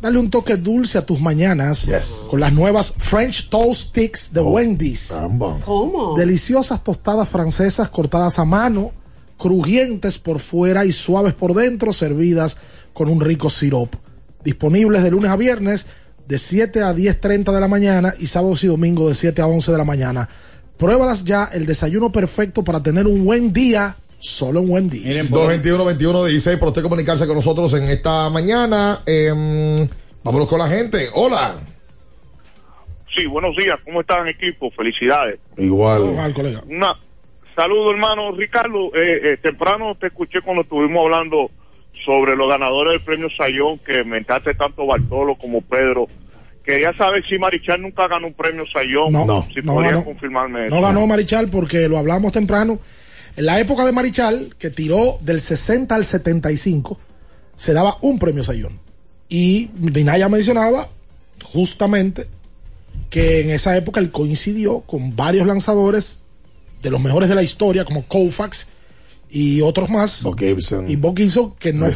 Dale un toque dulce a tus mañanas con las nuevas French Toast Sticks de Wendy's.
¿Cómo?
Deliciosas tostadas francesas cortadas a mano, crujientes por fuera y suaves por dentro, servidas con un rico sirop. Disponibles de lunes a viernes de 7 a 10.30 de la mañana y sábados y domingos de 7 a 11 de la mañana. Pruébalas ya, el desayuno perfecto para tener un buen día, solo en Wendy's.
221-21-16 por usted comunicarse con nosotros en esta mañana. Em, vámonos con la gente. Hola.
Sí, buenos días. ¿Cómo están, equipo? Felicidades.
Igual.
colega.
Una, saludo, hermano Ricardo. Eh, eh, temprano te escuché cuando estuvimos hablando sobre los ganadores del premio Sayón, que mentaste tanto Bartolo como Pedro. Quería saber si Marichal nunca ganó un premio Sayón.
No,
si
no
podías
ganó.
confirmarme eso.
No ganó Marichal porque lo hablamos temprano. En la época de Marichal, que tiró del 60 al 75, se daba un premio Sayón. Y Minaya mencionaba justamente que en esa época él coincidió con varios lanzadores de los mejores de la historia, como Koufax y otros más.
Bob Gibson.
Y Bob Gibson, que no,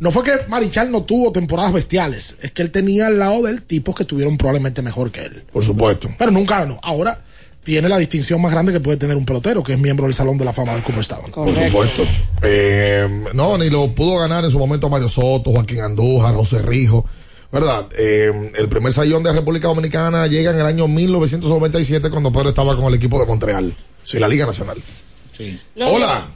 no fue que Marichal no tuvo temporadas bestiales, es que él tenía al lado de él tipos que tuvieron probablemente mejor que él.
Por supuesto.
Pero nunca ganó. Ahora tiene la distinción más grande que puede tener un pelotero, que es miembro del Salón de la Fama de Cooperstown.
Por supuesto. Eh, no, ni lo pudo ganar en su momento Mario Soto, Joaquín Andújar, José Rijo. ¿Verdad? Eh, el primer sayón de República Dominicana llega en el año 1997 cuando Pedro estaba con el equipo de Montreal. Sí, la Liga Nacional.
Sí.
Hola.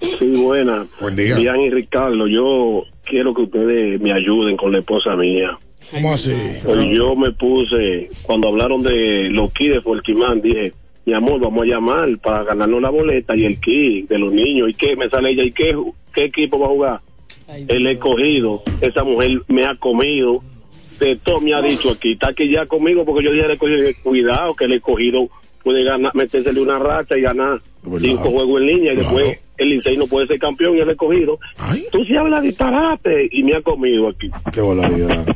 Sí, buena.
Buen día.
Bian y Ricardo, yo quiero que ustedes me ayuden con la esposa mía.
¿Cómo así?
Pues yo me puse, cuando hablaron de los kits de Forquimán, dije, mi amor, vamos a llamar para ganarnos la boleta y el kit de los niños. ¿Y qué? Me sale ella, ¿y qué, qué equipo va a jugar? El escogido. Esa mujer me ha comido. De todo me ha dicho aquí. Está aquí ya conmigo porque yo dije al escogido, cuidado, que el escogido puede ganar, metérsele una racha y ganar cinco juegos en línea y después el Licey no puede ser campeón y el escogido. Tú sí hablas disparate y me ha comido aquí.
Qué barbaridad.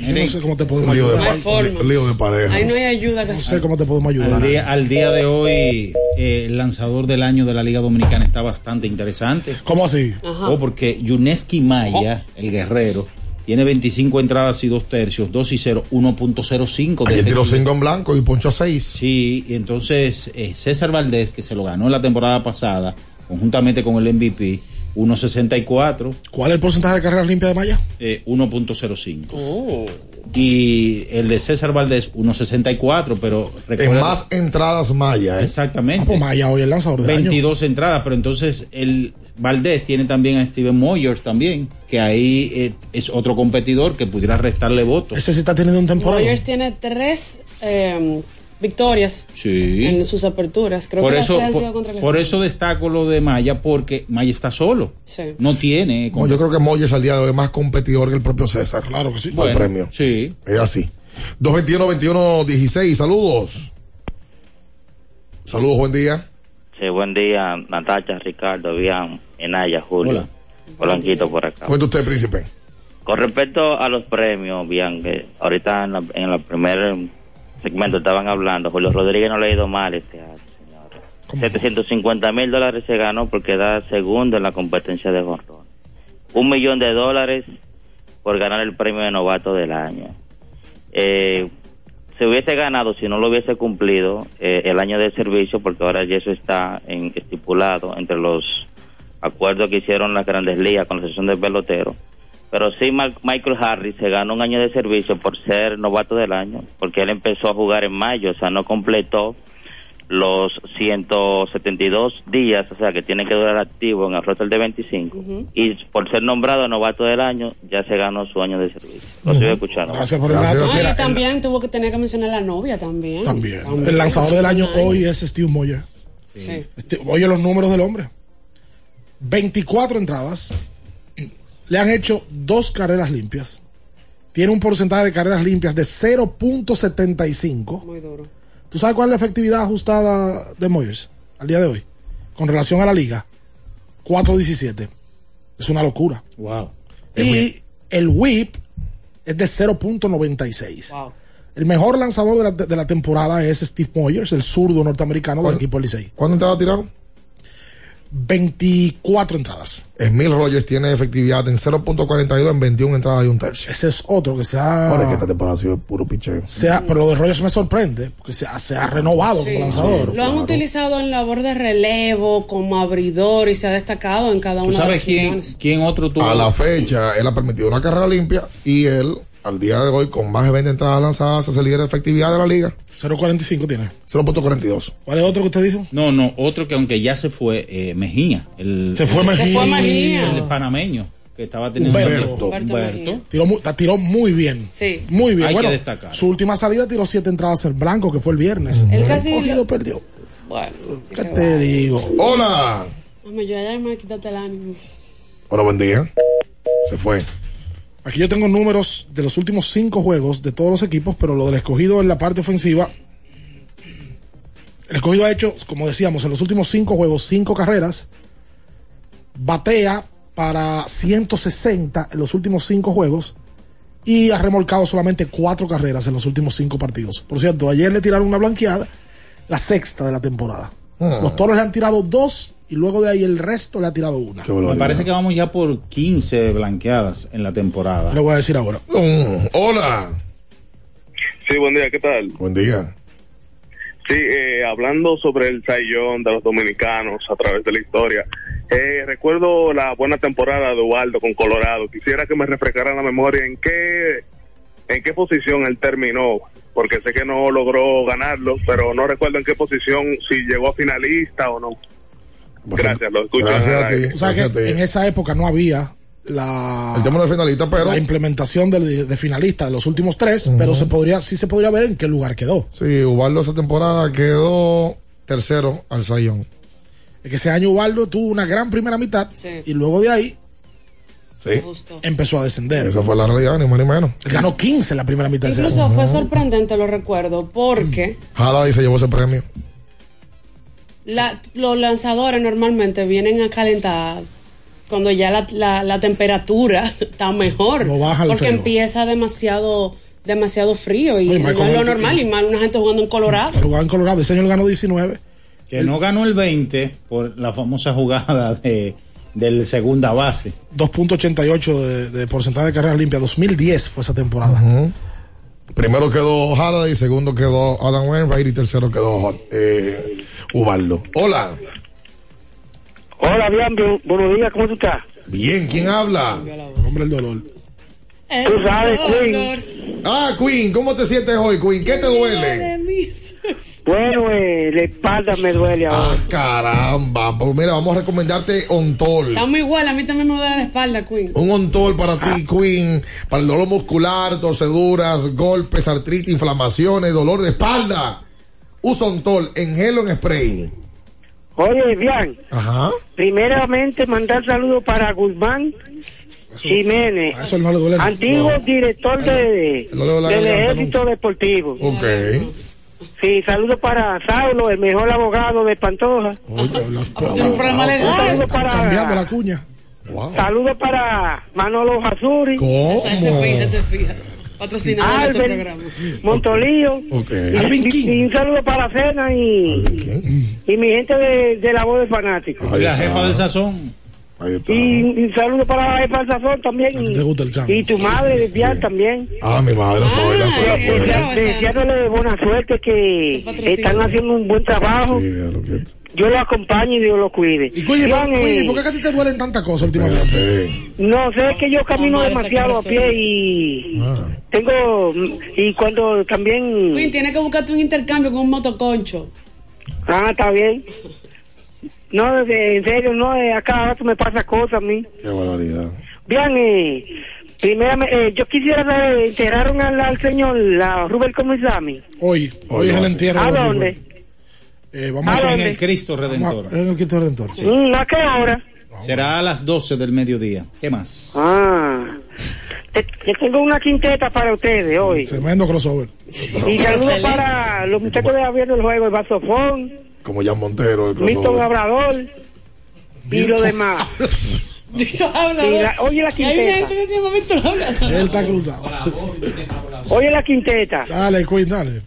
Yo no sé cómo te podemos
lío de,
ayudar.
un lío de pareja.
Ahí no hay ayuda que
No sé cómo te podemos ayudar.
Al día, al día de hoy, eh, el lanzador del año de la Liga Dominicana está bastante interesante.
¿Cómo así?
Oh, porque Yuneski Maya, el guerrero, tiene 25 entradas y dos tercios, 2 y 0, 1.05 de
Ayer tiró
efectividad.
5 en blanco y ponchó 6.
Sí, y entonces eh, César Valdés, que se lo ganó la temporada pasada, conjuntamente con el MVP, 1.64,
¿Cuál es el porcentaje de carreras limpias de Maya?
eh, 1.05.
Oh.
Y el de César Valdés, 1.64, pero
En más entradas Maya. ¿eh?
Exactamente.
Ah, pues Maya hoy el lanzador año.
22 entradas, pero entonces el Valdés tiene también a Steven Moyers también, que ahí eh, es otro competidor que pudiera restarle votos.
Ese sí está teniendo un temporada.
Rogers tiene tres eh, victorias
Sí.
en sus aperturas. Creo
por
que
eso, por,
sido contra el
por eso destaco lo de Maya, porque Maya está solo.
Sí.
No tiene.
No, yo creo que Moyes al día de hoy es más competidor que el propio César.
Claro que sí.
Por el
Bueno,
premio.
Sí.
Es así. 221-21-16. Saludos. Saludos, buen día.
Sí, buen día, Natacha, Ricardo, Bian, Enaya, Julio.
Hola.
Polanquito por acá.
Cuenta usted, príncipe.
Con respecto a los premios, Bian, que ahorita en, la, en el primer segmento estaban hablando, Julio Rodríguez no le ha ido mal este año, señores. 750 mil dólares se ganó por quedar segundo en la competencia de jonrón. Un millón de dólares por ganar el premio de novato del año. Eh, se hubiese ganado si no lo hubiese cumplido eh, el año de servicio, porque ahora ya eso está en, estipulado entre los acuerdos que hicieron las grandes ligas con la sesión de pelotero. Pero sí, Michael Harris se ganó un año de servicio por ser novato del año, porque él empezó a jugar en mayo, o sea, no completó los 172 días, o sea, que tiene que durar activo en el roster de 25. Y por ser nombrado novato del año, ya se ganó su año de servicio. Lo estoy escuchando.
Gracias por el dato.
Ah,
Mira,
también tuvo que tener que mencionar a la novia también.
También. El lanzador del año hoy es Steve Moyer.
Sí.
Este- Oye los números del hombre. 24 entradas. Le han hecho dos carreras limpias. Tiene un porcentaje de carreras limpias de 0.75.
Muy duro.
¿Tú sabes cuál es la efectividad ajustada de Moyers al día de hoy? Con relación a la liga. 4.17. Es una locura.
Wow.
Y el whip es de 0.96. El mejor lanzador de la, de la temporada es Steve Moyers, el zurdo norteamericano del equipo Licey.
¿Cuánto entrada ha tirado?
24 entradas.
Emil Rogers tiene efectividad en 0.42 en 21 entradas y un tercio.
Ese es otro que se ha.
Ahora que esta temporada ha sido puro picheo.
se ha- pero lo de Rogers me sorprende, porque se ha, se ha renovado como lanzador.
Lo han utilizado en labor de relevo, como abridor y se ha destacado en cada
¿Tú
una de las
sabes quién, quién otro tuvo?
A la fecha, él ha permitido una carrera limpia y él, al día de hoy, con más de 20 entradas lanzadas, es el líder de efectividad de la liga.
0.45 tiene.
0.42.
¿Cuál es otro que usted dijo?
No, no, otro que aunque ya se fue, eh, Mejía. El,
Se fue Mejía. Se fue Mejía.
El panameño, que estaba teniendo...
Humberto.
Humberto.
Tiró, mu- la tiró muy bien.
Sí.
Muy bien.
Hay
bueno,
que destacar.
Su última salida tiró siete entradas en blanco, que fue el viernes. El
casi
escogido
lo-
perdió.
Bueno,
¿Qué te digo?
Hola.
Dame yo allá me quítate el ánimo.
Hola, buen día. Se fue.
Aquí yo tengo números de los últimos cinco juegos de todos los equipos, pero lo del escogido en la parte ofensiva. El escogido ha hecho, como decíamos, en los últimos cinco juegos, cinco carreras. Batea para 160 en los últimos cinco juegos. Y ha remolcado solamente cuatro carreras en los últimos cinco partidos. Por cierto, ayer le tiraron una blanqueada, la sexta de la temporada.
Ah.
Los toros le han tirado dos y luego de ahí el resto le ha tirado una.
Me parece que vamos ya por 15 blanqueadas en la temporada.
Lo voy a decir ahora.
hola.
Sí, buen día, ¿qué tal?
Buen día.
Sí, eh, hablando sobre el sayón de los dominicanos a través de la historia, eh, recuerdo la buena temporada de Ubaldo con Colorado. Quisiera que me refrescara la memoria en qué, en qué posición él terminó, porque sé que no logró ganarlo, pero no recuerdo en qué posición, si llegó a finalista o no. Gracias, lo escucho. en el aire.
Tú sabes que en esa época no había la,
El tema de finalista, pero.
la implementación del- de, finalista de los últimos tres, pero se podría, sí se podría ver en qué lugar quedó.
Sí, Ubaldo esa temporada quedó tercero al Sayón.
Es que ese año Ubaldo tuvo una gran primera mitad y luego de ahí
Sí.
empezó a descender.
Esa fue la realidad, ni más ni menos.
Ganó 15 en la primera mitad. de ese
Incluso fue sorprendente, lo recuerdo, porque
Jala y se llevó ese premio.
La- los lanzadores normalmente vienen a calentar cuando ya la, la- la temperatura está mejor.
Lo baja el
porque
frío.
empieza demasiado demasiado frío y
Oye,
no es lo normal y más una gente jugando en Colorado.
Jugaba en Colorado. Ese año él ganó 19.
Que no ganó el 20 por la famosa jugada de, del segunda base.
2.88 de, de porcentaje de carreras limpias. 2010 fue esa temporada.
Primero quedó Jala y segundo quedó Adam Wainwright y tercero quedó eh, Ubaldo. Hola.
Hola, bien, bu- buenos días, ¿cómo tú estás?
Bien, ¿quién habla?
Hombre, el dolor.
Tú sabes, Queen.
Ah, Queen, ¿cómo te sientes hoy, Queen? ¿Qué te duele?
Bueno, eh, la espalda me duele ahora.
Ah, caramba. Pues mira, vamos a recomendarte Ontol.
Estamos igual, a mí también me duele la espalda, Queen.
Un Ontol para ti, Queen, para el dolor muscular, torceduras, golpes, artritis, inflamaciones, dolor de espalda. Usa Ontol en gel o en spray.
Oye, bien,
Ajá.
primeramente mandar saludos para Guzmán Jiménez,
A eso no le duele.
antiguo
No.
director de,
no duele
del Ejército Deportivo.
Ok.
Sí, saludos para Saulo, el mejor abogado de Pantoja. legal. Saludos para-
Cambiando la cuña.
Saludos para Manolo Jasuri.
¿Cómo?
Ese fija, ese fija. Patrocinador de ese
Albert
programa.
Montolío.
Ok.
Y, y un saludo para Cena y, y mi gente de, de la voz de fanáticos.
Y la jefa del sazón.
Y un saludo para del Sazón también. Y,
te gusta el cambio.
y tu madre, Vivian, también.
Ah, mi madre, soy la soy
Deseándole buena suerte, que están haciendo un buen trabajo. Yo lo acompaño y Dios lo cuide.
Y Queen,
Bien,
¿por,
eh,
¿por qué a ti te duelen tantas cosas últimamente?
No, sé que yo camino
Mamá,
demasiado a pie y tengo. Y cuando también.
Queen, tienes que buscarte un intercambio con un motoconcho.
Ah, está bien. No, de- en serio, no, a cada rato me pasa cosas a mí.
Qué barbaridad.
Bien, eh, primeramente, eh, yo quisiera saber, enterraron al, al señor la Rubén Comisami.
Hoy, hoy es el entierro.
¿A dónde?
Eh, vamos
¿A
a
dónde?
En el Cristo Redentor.
A- en el Cristo Redentor. sí.
Mm, ¿A qué hora?
Será a las 12 del mediodía. ¿Qué más?
Ah, te- te tengo una quinteta para ustedes hoy.
Tremendo crossover.
Y saludos para los muchachos de abriendo el juego, el Vasofón,
Como Jan Montero. el
Milton. Labrador y lo demás. La- oye la quinteta.
Él está cruzado.
Oye la quinteta.
Dale, Queen, dale.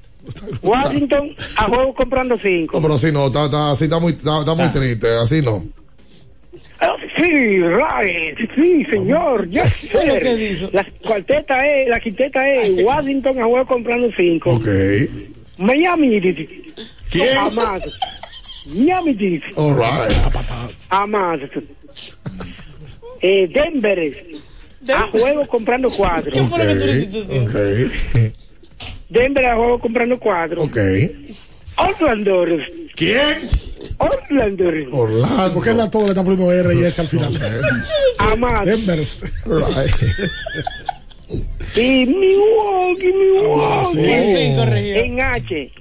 Washington a juego comprando cinco.
No, pero así no, está, está, así está muy, está, está muy triste, así no.
Ah, Sí, right. Sí, señor. Yes, sir. La cuarteta es, la quinteta es Washington a juego comprando cinco.
Ok.
Miami.
¿Quién?
Amado. Miami.
All right.
Amado. Eh, Denver. A juego comprando cuatro.
Ok. Ok.
Denver a juego comprando cuatro.
Ok.
Orlando.
¿Quién?
Orlando.
Orlando.
¿Por qué a todo le está poniendo R y S al final?
Amado.
Denvers.
Y Milwaukee,
Ah,
Milwaukee.
corregido.
En H.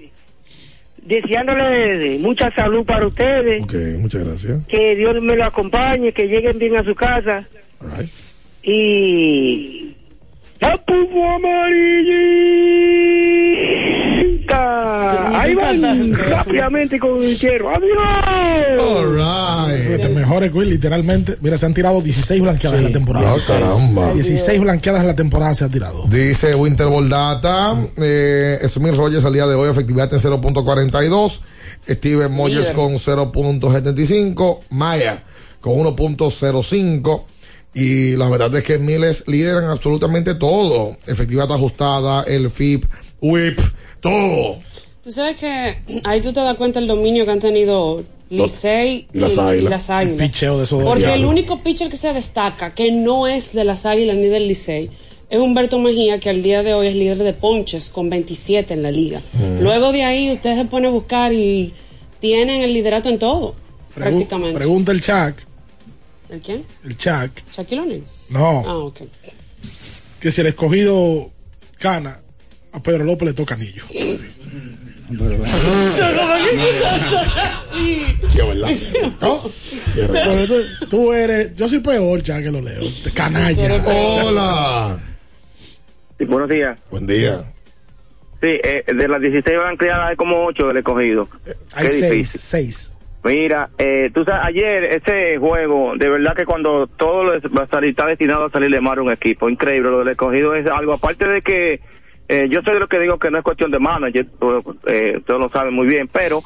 Deseándole mucha salud para ustedes.
Ok, muchas gracias.
Que Dios me lo acompañe, que lleguen bien a su casa.
All right.
Y. ¡Papu Ahí van rápidamente con el hierro. ¡Adiós!
All right.
Este mejor Queen, literalmente. Mira, se han tirado 16 blanqueadas en la temporada.
Ah, caramba.
16 blanqueadas en la temporada se han tirado.
Dice Winter Data, eh, Smith Rogers al día de hoy, efectividad en 0.42, Steven Moyers
Líder.
con 0.75, Maya con 1.05, y la verdad es que Miles lideran absolutamente todo, efectividad ajustada, el FIP, WIP, todo.
Tú sabes que ahí tú te das cuenta el dominio que han tenido Licey
y las Águilas.
Picheo de esos
Porque el único pitcher que se destaca, que no es de las Águilas ni del Licey, es Humberto Mejía, que al día de hoy es líder de ponches con 27 en la liga.
Mm.
Luego de ahí usted se pone a buscar y tienen el liderato en todo,
Pregu-
prácticamente.
Pregunta el Chuck,
¿El quién?
el Chuck,
Shaquille O'Neal.
no,
Ah, ok.
que si el escogido cana, a Pedro López le toca anillo. Tú, eres, yo soy peor, Chuck, que lo leo. Canalla.
Hola.
buenos días.
Buen día.
Sí, eh, de las 16 criadas hay como 8 del escogido.
Hay
Qué
seis,
difícil.
seis.
Mira, eh, tú sabes, ayer ese juego, de verdad que cuando todo lo es- va a salir, está destinado a salir de mar un equipo, increíble, lo del escogido es algo, aparte de que eh, yo soy de lo que digo que no es cuestión de manager, eh, lo saben muy bien, pero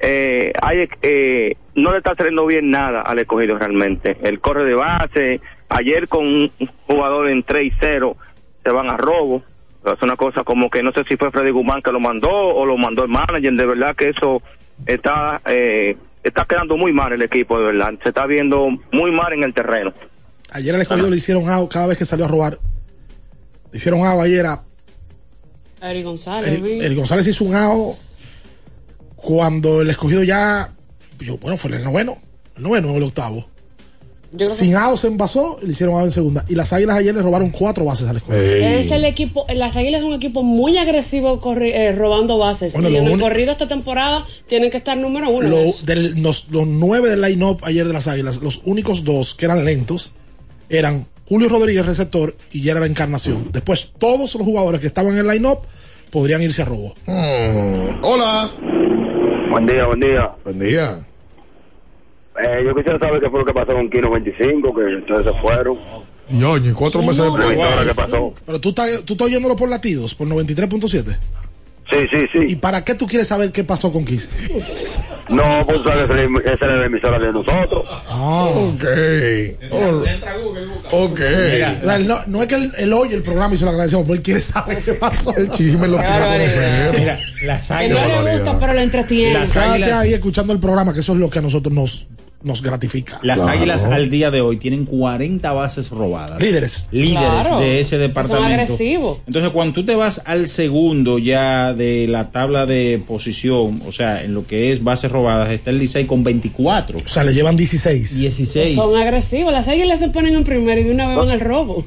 eh, eh, no le está saliendo bien nada al escogido realmente. El corre de base, ayer con un jugador en 3 y 0, se van a robo. Es una cosa como que no sé si fue Freddy Guzmán que lo mandó o lo mandó el manager, de verdad que eso está eh, está quedando muy mal el equipo, de verdad. Se está viendo muy mal en el terreno.
Ayer al escogido le hicieron out cada vez que salió a robar. Le hicieron out ayer a
Eric González.
El González hizo un AO cuando el escogido ya. yo, bueno, fue el noveno. El noveno o el octavo. Sin AO se envasó y le hicieron AO en segunda. Y las águilas ayer le robaron cuatro bases al escogido.
Es el equipo, las Águilas es un equipo muy agresivo corri- eh, robando bases.
Bueno,
y en el corrido esta temporada tienen que estar número uno.
Lo- del- los, los nueve del line-up ayer de las águilas, los únicos dos que eran lentos eran Julio Rodríguez, receptor, y Gerard Encarnación. Después, todos los jugadores que estaban en el line-up podrían irse a robo.
Mm, Hola.
Buen día, buen día.
Buen día.
Eh, yo quisiera saber qué fue lo que pasó con Kino 25, que entonces se fueron.
Y oye, cuatro meses después.
¿Qué pasó?
Pero tú estás, tú estás oyéndolo por latidos, por 93.7.
Sí, sí, sí.
¿Y para qué tú quieres saber qué pasó con Kiss?
No, pues sabes, esa es la emisora de nosotros.
Ah.
Ok. Ok.
Sea, no, no es que él, él oye el programa y se lo agradecemos, pero él quiere saber qué pasó.
El chisme lo quiere
barbaridad.
conocer.
Mira, las
Que no
águilas.
le gusta, pero le entretiene.
Las águilas-
ahí escuchando el programa, que eso es lo que a nosotros nos, nos gratifica.
Las
Claro.
águilas al día de hoy tienen 40 bases robadas.
Líderes.
Líderes
Claro.
de ese
Son
departamento.
agresivos.
Entonces, cuando tú te vas al segundo ya de la tabla de posición, o sea, en lo que es bases robadas, está el Licey con 24.
O sea, le llevan 16.
16.
Son agresivos. Las Águilas se ponen en primero y de una vez van al robo.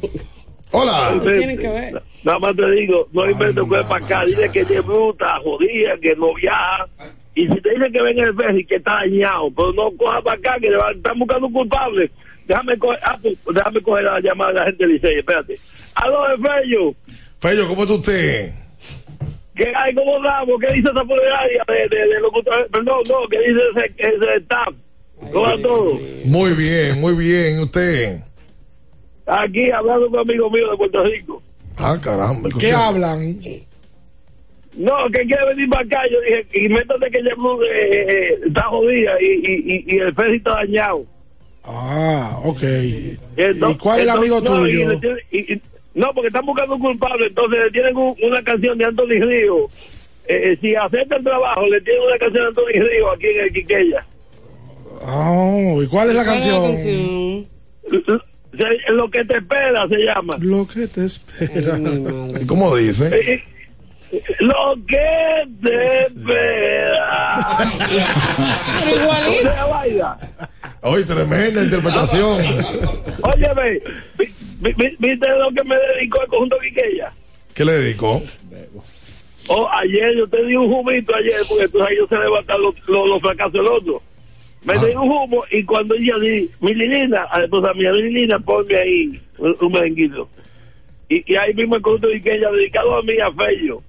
Hola.
¿Qué tienen que ver?
Nada más te digo, no inventes que para acá, dile que es bruta, jodida, que no viaja. Y si te dicen que ven el Ferry que está dañado, pues no coja para acá, que le van- están buscando un culpable. Déjame coger, ah, pues, déjame coger la llamada de la gente de Licey, espérate. Aló, Fello,
Fello, ¿cómo está usted?
¿qué hay? ¿Cómo damos? ¿Qué dice esa funeraria de, de, de locutor? Perdón, no, ¿qué dice ese, ese staff?
¿Cómo va todo?
Muy bien, muy bien. ¿Usted?
Aquí hablando con un amigo mío de Puerto Rico.
Ah, caramba.
¿Qué hablan?
No, que quiere venir para acá. Yo dije, y métate que ya eh, eh, está jodida y, y, y, y el está dañado.
Ah, ok.
Entonces-
¿Y cuál es el amigo
no,
tuyo?
y- y- no, porque están buscando un culpable. Entonces le tienen un- una canción de Anthony Río. Eh, eh, si acepta el trabajo, le tienen una canción de Anthony Río aquí en el Quiqueya.
Oh, ¿y cuál es la
¿Cuál es la
canción?
Lo que te espera se llama.
Lo que te espera.
¿Y cómo dice?
Lo que te espera.
Pero igualito.
O sea, vaina.
Hoy tremenda interpretación.
Óyeme, vi- vi- vi- ¿viste lo que me dedicó el conjunto Quiqueya?
¿Qué le dedicó?
Oh, ayer yo te di un humito ayer, porque tú sabes, yo se levantan los, los, los fracasos del otro. Me di un humo y cuando ella di, mi Lilina, a la esposa mía, Lilina, ponme ahí un, un merenguito. Y, y ahí mismo el conjunto Quiqueya dedicado a mí, a Fello.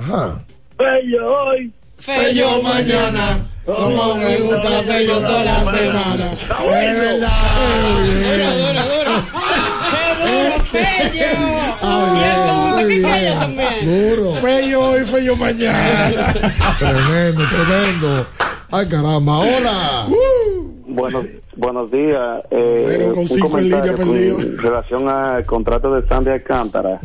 Ajá.
Fello hoy.
Fello mañana, como me gusta Fello toda la semana. Es verdad.
Duro, duro, duro. ¡Qué duro, Fello! También.
Duro.
Fello hoy, Fello mañana.
Tremendo, tremendo. Ay, caramba. Hola.
Buenos, buenos días. Eh, un comentario con relación al contrato de Sandy Alcántara.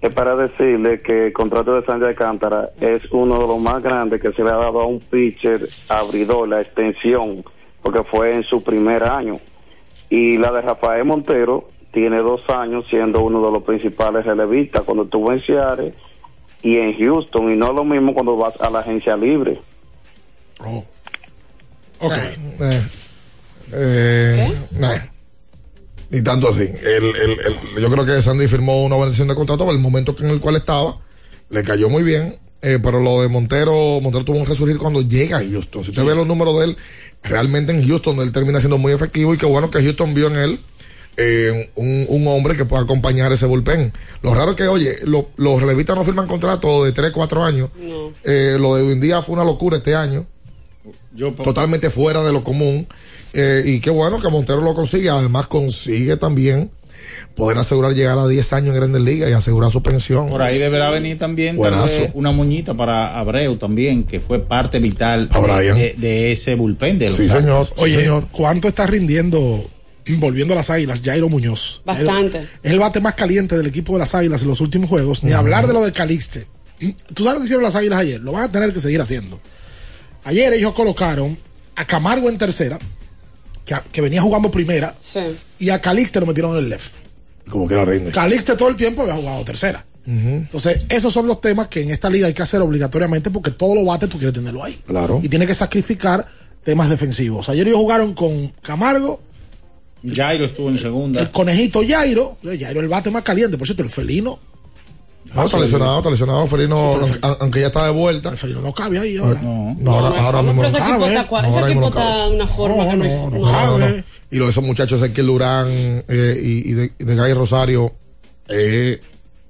Es para decirle que el contrato de Sandy Alcántara es uno de los más grandes que se le ha dado a un pitcher abridor, la extensión, porque fue en su primer año. Y la de Rafael Montero tiene dos años siendo uno de los principales relevistas cuando estuvo en Seattle y en Houston. Y no es lo mismo cuando vas a la agencia libre.
Ok.
Eh, eh, nah. Ni tanto así. El, el, el- yo creo que Sandy firmó una buena decisión de contrato por el momento en el cual estaba. Le cayó muy bien. eh, pero lo de Montero, Montero tuvo un resurgir cuando llega a Houston. Si usted ve los números de él, realmente en Houston él termina siendo muy efectivo y qué bueno que Houston vio en él eh, un, un hombre que pueda acompañar ese bullpen. Lo raro es que, oye, lo- los relevistas no firman contrato de 3, 4 años. Eh, lo de Día fue una locura este año. Totalmente fuera de lo común. Eh, y qué bueno que Montero lo consigue. Además, consigue también poder asegurar llegar a 10 años en Grandes Ligas y asegurar su pensión.
Por ahí deberá venir también tal
Buenazo.
vez, una moñita para Abreu también, que fue parte vital de,
Brian.
de- de ese bullpen de los
Sí,
Astros.
Oye, ¿cuánto está rindiendo, volviendo a las águilas, Jairo Muñoz?
Bastante.
Es el bate más caliente del equipo de las águilas en los últimos juegos. Ni hablar de lo de Calixte. ¿Tú sabes lo que hicieron las águilas ayer? Lo van a tener que seguir haciendo. Ayer ellos colocaron a Camargo en tercera, que, que venía jugando primera,
Sí.
y a Calixte lo metieron en el left.
Como que la rinde.
Calixte todo el tiempo había jugado tercera. Entonces, esos son los temas que en esta liga hay que hacer obligatoriamente porque todos los bates tú quieres tenerlo ahí.
Claro.
Y tienes que sacrificar temas defensivos. Ayer ellos jugaron con Camargo,
Jairo estuvo en segunda.
el conejito Jairo. Jairo el bate más caliente. Por cierto, el felino.
No, está lesionado, está lesionado. Felino, aunque, aunque ya está de vuelta. El
Felino no cabe ahí ahora.
No, ahora, ahora mismo no
equipo
cabe. No,
ese
ahora mismo
equipo
no cabe.
está de una forma que no,
No,
no
no, no. Y lo de esos muchachos, Ezequiel Durán eh, y, y de, de Gay Rosario, eh,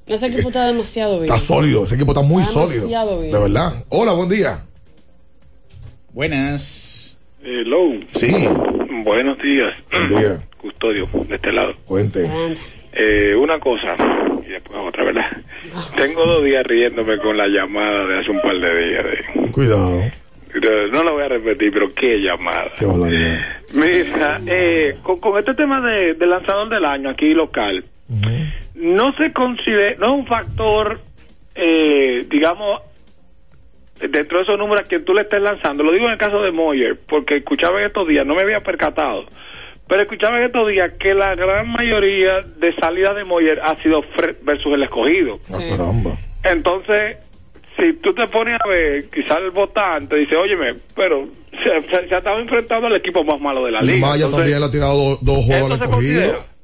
Ese equipo está demasiado bien.
está sólido. Ese equipo está muy
Está
sólido.
demasiado bien.
De verdad. Hola, buen día.
Buenas.
Hello.
Sí.
Buenos días.
Buen día.
Custodio, de este lado.
Cuente.
Eh, una cosa y después otra, ¿verdad? Tengo dos días riéndome con la llamada de hace un par de días. de-
Cuidado.
no la voy a repetir, pero qué llamada.
Qué.
Mira, eh, con, con este tema de, de lanzador del año aquí local, no se considera, no es un factor, eh, digamos, dentro de esos números que tú le estés lanzando. Lo digo en el caso de Moyer, porque escuchaba en estos días, no me había percatado, pero escuchaba en estos días que la gran mayoría de salidas de Moyer ha sido fre- versus el escogido.
Ah, caramba.
Entonces, si tú te pones a ver, quizás el votante dice, óyeme, pero se, se- se ha estado enfrentando al equipo más malo de la
Y
liga.
Maya
Entonces,
también le ha tirado do- dos juegos al
¿Eso se
escogido.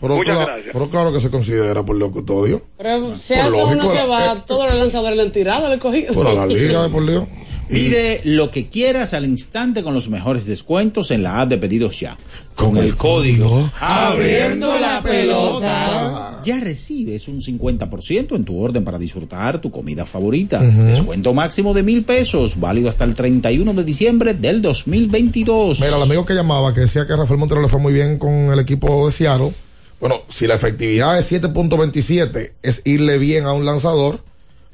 Pero,
Muchas
cla-
gracias.
pero claro que se considera por lo custodio.
Pero si
Por
eso uno
lógico,
se
eh,
va, todos los lanzadores le han tirado, le han cogido.
Por la liga de por Dios.
Pide lo que quieras al instante con los mejores descuentos en la app de pedidos ya. Con el código Abriendo la pelota. Ya recibes un 50% en tu orden para disfrutar tu comida favorita. Descuento máximo de mil pesos, válido hasta el 31 de diciembre del 2022.
Mira, el amigo que llamaba, que decía que Rafael Montero le fue muy bien con el equipo de Seattle. Bueno, si la efectividad es 7.27 es irle bien a un lanzador,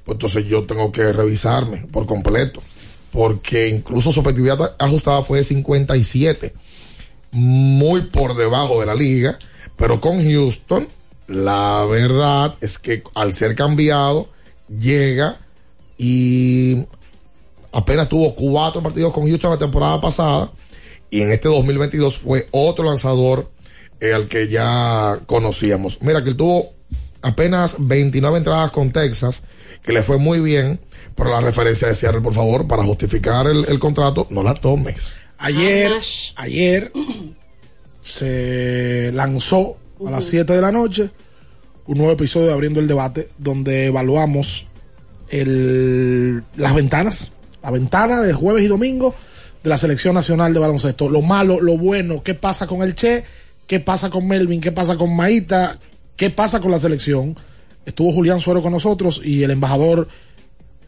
pues entonces yo tengo que revisarme por completo. Porque incluso su efectividad ajustada fue de 57. Muy por debajo de la liga. Pero con Houston, la verdad es que al ser cambiado, llega y apenas tuvo cuatro partidos con Houston la temporada pasada y en este 2022 fue otro lanzador eh, al que ya conocíamos. Mira que tuvo apenas 29 entradas con Texas, que le fue muy bien, pero la referencia de Seattle, por favor, para justificar el, el contrato, no la tomes.
Ayer, ayer se lanzó a las 7 de la noche un nuevo episodio de Abriendo el Debate donde evaluamos el, las ventanas, la ventana de jueves y domingo de la Selección Nacional de Baloncesto. Lo malo, lo bueno, qué pasa con el Che, qué pasa con Melvin, qué pasa con Maíta, qué pasa con la selección. Estuvo Julián Suero con nosotros y el embajador,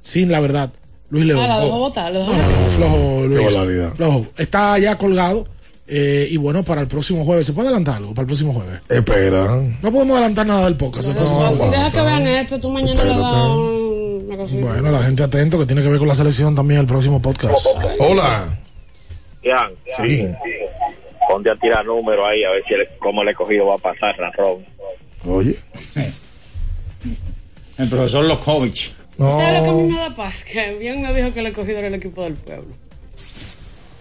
sin la verdad, Luis León.
Ah, la dejó
Oh,
botar, lo dejó
no,
botar.
no, flojo, Luis. Flojo. Está ya colgado. eh, y bueno, para el próximo jueves, ¿se puede adelantar algo para el próximo jueves?
Espera.
No podemos adelantar nada del podcast. el próximo
Así
jueves.
deja que vean esto, tú mañana le das un- una cosita.
Bueno, la gente atento que tiene que ver con la selección también el próximo podcast.
Hola.
Ian,
Sí.
ponte a tirar números ahí a ver si el, cómo el escogido va a pasar, Razón.
Oye.
El profesor Lokovic.
¿Sabes lo que a mí me da paz? Que bien me dijo que el escogido era el equipo del pueblo.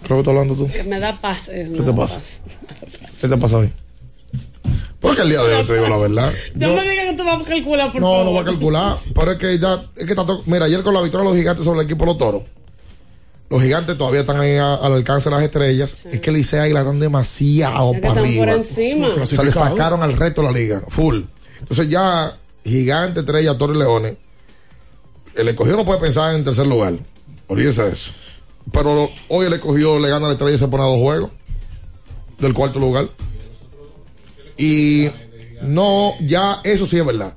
Creo que estás hablando tú.
Que me da paz eso.
¿Qué te pasa?
paz.
¿Qué te pasa hoy? Porque el día de hoy te digo la verdad.
No
Yo-
me digas que tú vas a calcular, por
no,
favor.
no voy a calcular. Pero es que ya, es que tanto, mira, ayer con la victoria de los gigantes sobre el equipo de los toros, los gigantes todavía están ahí a- al alcance de las estrellas. Es que Licea y la están demasiado
Es que
para
están
arriba.
por encima.
O sea, le sacaron al resto de la liga, full. Entonces ya, gigante, estrella, toro y leones, el escogido no puede pensar en tercer lugar. Olvídense de eso. Pero hoy el escogido le gana a la estrella y se pone a dos juegos del cuarto lugar. Y no, ya eso sí es verdad.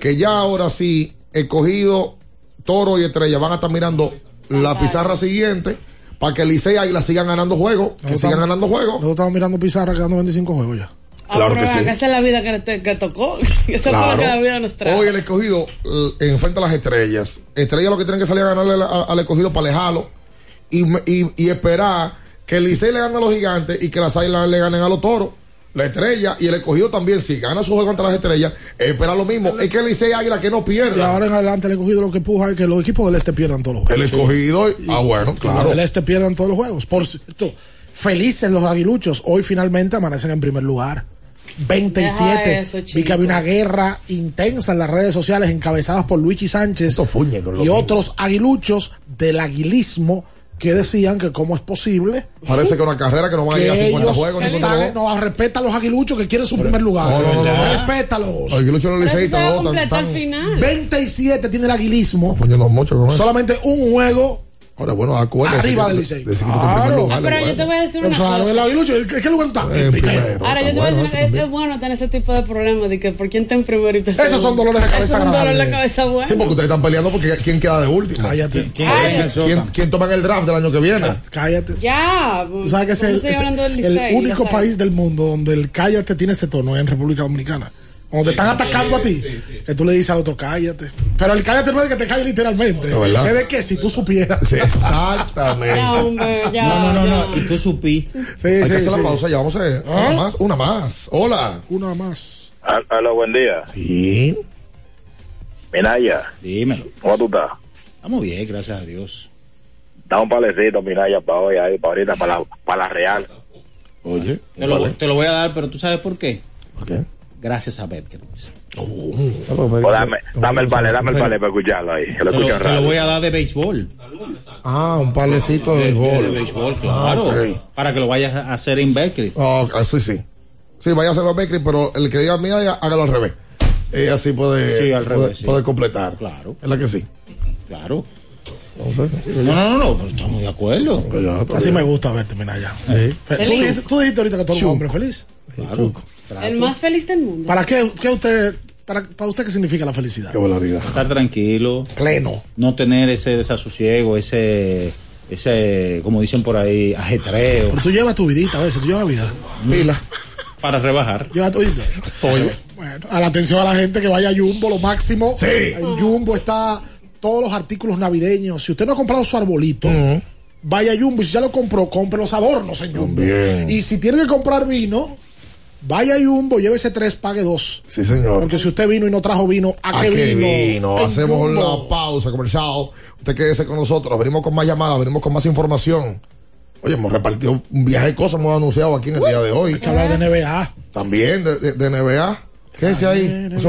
Que ya ahora sí, escogido, toro y estrella van a estar mirando la pizarra siguiente para que Licey y Águila sigan ganando juegos. Que sigan ganando juegos.
Nosotros estamos mirando Pizarra quedando 25 juegos ya.
Ah, pero vean, Esa es la vida que, te- que tocó. Esa fue la que la vida nos trajo.
Hoy el escogido eh, enfrenta a las estrellas. Estrellas lo que tienen que salir a ganarle al, al escogido para alejarlo y, y, y esperar que el Licey le gane a los gigantes y que las águilas le ganen a los toros. La estrella y el escogido también, si gana su juego contra las estrellas, espera lo mismo. Es que el Licey y Águila que no
Y
pierda.
ahora en adelante el escogido lo que puja es que los equipos del este pierdan todos los
El
juegos.
escogido, ah, bueno, claro.
del este pierdan todos los juegos. Por cierto, felices los aguiluchos. Hoy finalmente amanecen en primer lugar. 27.
Deja eso,
Vi que había una guerra intensa en las redes sociales encabezadas por Luigi Sánchez y otros aguiluchos del aguilismo que decían que cómo es posible
Parece que una carrera que no van a llegar a 50
ellos
juegos. ni
no, respeta a los aguiluchos que quieren su primer lugar.
No, no, no, no.
Respétalos.
Los aguiluchos
se va
no, tan-
completar
tan-
al final.
27 tiene el aguilismo.
Coño, no, mucho con eso.
Solamente un juego
Ahora, bueno, acuérdese
arriba del
de-
Licey. Claro.
lugar,
Pero yo te voy a decir una
claro, el
cosa.
aguilucho, ¿en qué lugar está?
En primero.
Ahora, yo te voy a decir, una- es, es bueno tener ese tipo de problemas de que por quién está en primero y te
Esos son dolores de cabeza
Esos son dolores de cabeza buenos.
Sí, porque ustedes están peleando porque quién queda de último.
Cállate.
¿Quién
toma en el draft del año que viene?
Cállate.
Ya.
Tú sabes que es el, único país del mundo donde el cállate tiene ese tono es en República Dominicana. Cuando te están atacando a ti, que tú le dices al otro cállate. Pero el cállate no es de que te calle literalmente.
Es
de que si tú supieras.
Sí, exactamente.
Ya, hombre, ya.
No, no, no, no. ¿Y tú supiste?
Sí,
Hay
sí,
que hacer la pausa ya, vamos a hacer una más, una más. Hola.
Una más.
Hola, buen día.
Sí.
Minaya,
Dímelo.
¿cómo tú estás?
Estamos bien, gracias a Dios.
Da un palecito, Minaya, para hoy, ahí, para ahorita, para la, para la Real.
Oye.
Te lo, te lo voy a dar, pero tú sabes por qué.
¿Por qué?
Gracias a Betcris.
Pues dame, dame el palé, dame el palé para escucharlo ahí. Que lo
Te lo, te lo voy a dar de béisbol.
Ah, un palecito de
De, de- de
béisbol.
béisbol, claro.
Ah, ok.
Para que lo vayas a hacer en Betcris.
Oh, ah, sí, sí. Sí, vaya a hacerlo a Beckley, pero el que diga mía, hágalo al revés. Y así puede,
Sí, al
puede,
revés, sí.
puede completar.
Claro.
Es la que sí.
Claro. No, no, no, no, pero estamos de acuerdo.
Así me gusta verte, mira ya. Fe- ¿Tú, dijiste, tú dijiste ahorita que tú eres un hombre feliz.
El más feliz del mundo.
¿Para qué, qué usted, para, para usted qué significa la felicidad?
Estar tranquilo.
Pleno.
No tener ese desasosiego, ese, ese, como dicen por ahí, ajetreo.
Pero tú llevas tu vidita a veces, tú llevas vida. Pila.
Para rebajar.
Lleva tu vidita. Bueno, a la atención a la gente que vaya a Jumbo, lo máximo.
Sí.
En Jumbo está todos los artículos navideños. Si usted no ha comprado su arbolito, vaya a Jumbo. Y si ya lo compró, compre los adornos en Jumbo.
También.
Y si tiene que comprar vino, vaya a Jumbo, llévese tres, pague dos.
Sí, señor.
Porque si usted vino y no trajo vino, ¿a,
¿A
qué vino?
vino? Hacemos
Jumbo.
la pausa comercial. Usted quédese con nosotros. Venimos con más llamadas, venimos con más información. Oye, hemos repartido un viaje de cosas, hemos anunciado aquí en el día de hoy. Hay
que hablar de NBA.
También de, de- de NBA. Quédese ahí, no se.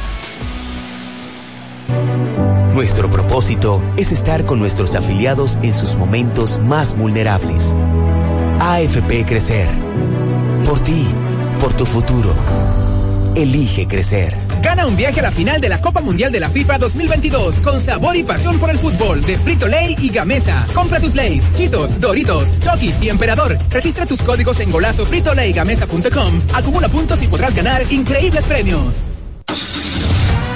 Nuestro propósito es estar con nuestros afiliados en sus momentos más vulnerables. AFP Crecer. Por ti, por tu futuro. Elige crecer.
Gana un viaje a la final de la Copa Mundial de la FIFA 2022 con sabor y pasión por el fútbol de Frito Lay y Gamesa. Compra tus Lays, Chitos, Doritos, Chokis y Emperador. Registra tus códigos en golazo fritolaygamesa.com. Acumula puntos y podrás ganar increíbles premios.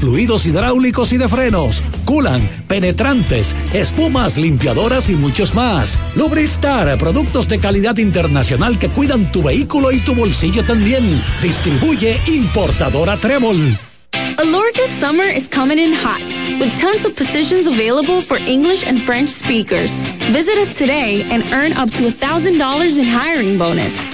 fluidos hidráulicos y de frenos, culan, penetrantes, espumas, limpiadoras y muchos más. Lubristar, productos de calidad internacional que cuidan tu vehículo y tu bolsillo también. Distribuye importadora Trébol.
Alorca's summer is coming in hot, with tons of positions available for English and French speakers. Visit us today and earn up to $1,000 in hiring bonus.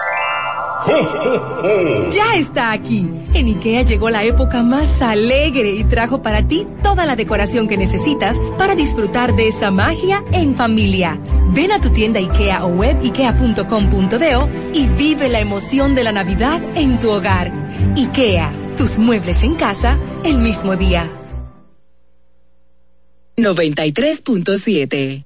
Ya está aquí. En IKEA llegó la época más alegre y trajo para ti toda la decoración que necesitas para disfrutar de esa magia en familia. Ven a tu tienda IKEA o web ikea.com.do y vive la emoción de la Navidad en tu hogar. IKEA, tus muebles en casa el mismo día.
93.7.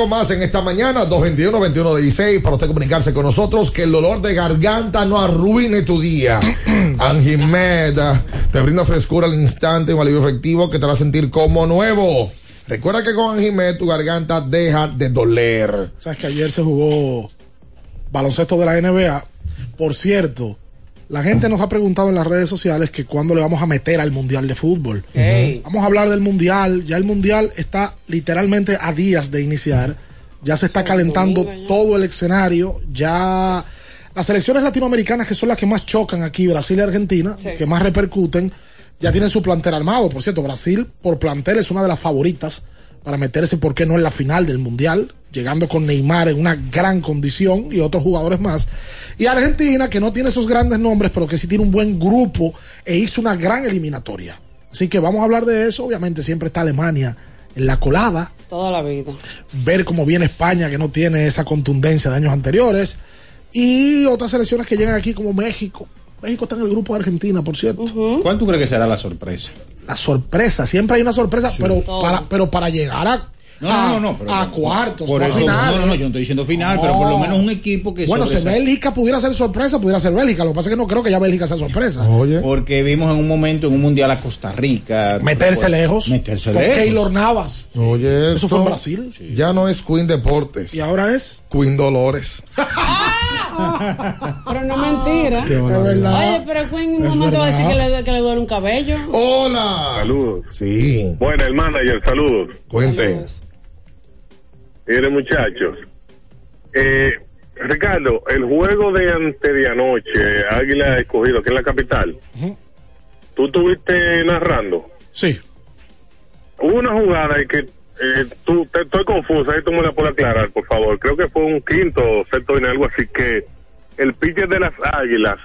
Con más en esta mañana, 221-2116, para usted comunicarse con nosotros, que el dolor de garganta no arruine tu día. Angimed te brinda frescura al instante, un alivio efectivo que te hará sentir como nuevo. Recuerda que con Angimed tu garganta deja de doler.
Sabes que ayer se jugó baloncesto de la NBA. Por cierto, la gente nos ha preguntado en las redes sociales que cuándo le vamos a meter al Mundial de Fútbol. Vamos a hablar del Mundial. Ya el Mundial está literalmente a días de iniciar. Ya se está calentando todo el escenario. Ya las selecciones latinoamericanas, que son las que más chocan aquí, Brasil y Argentina, que más repercuten, ya tienen su plantel armado. Por cierto, Brasil por plantel es una de las favoritas para meterse, ¿por qué no en la final del Mundial? Llegando con Neymar en una gran condición y otros jugadores más. Y Argentina, que no tiene esos grandes nombres, pero que sí tiene un buen grupo e hizo una gran eliminatoria. Así que vamos a hablar de eso. Obviamente siempre está Alemania en la colada.
Toda la vida.
Ver cómo viene España, que no tiene esa contundencia de años anteriores. Y otras selecciones que llegan aquí como México. México está en el grupo de Argentina, por cierto.
¿Cuál tú crees que será la sorpresa?
La sorpresa, siempre hay una sorpresa, pero,
Todo.
para, pero para llegar a,
No,
a,
no, no, pero-
a cuartos,
Por eso, no, no, no, yo no estoy diciendo final, pero por lo menos un equipo que
Bueno, si. Bélgica pudiera ser sorpresa, pudiera ser Bélgica. Lo que pasa es que no creo que ya Bélgica sea sorpresa.
Porque vimos en un momento en un mundial a Costa Rica.
Meterse lejos.
Meterse
Con
lejos.
Keylor Navas.
Oye,
Eso fue en Brasil.
Ya no es Queen Deportes.
¿Y ahora es?
Queen Dolores.
Pero no mentira.
Qué.
Oye, pero Queen en un
Es
momento va a decir que le, que le duele un cabello.
Hola.
Saludos.
Sí.
Bueno, el manager, saludos.
Cuente.
Miren, muchachos. Eh, Ricardo, el juego de antes de anoche, Águila escogido, que es la capital, ¿tú estuviste narrando?
Sí.
Hubo una jugada y que eh, tú, te- estoy confusa, ahí tú me la puedes aclarar, por favor. Creo que fue un quinto o sexto en algo así que el pitcher de las Águilas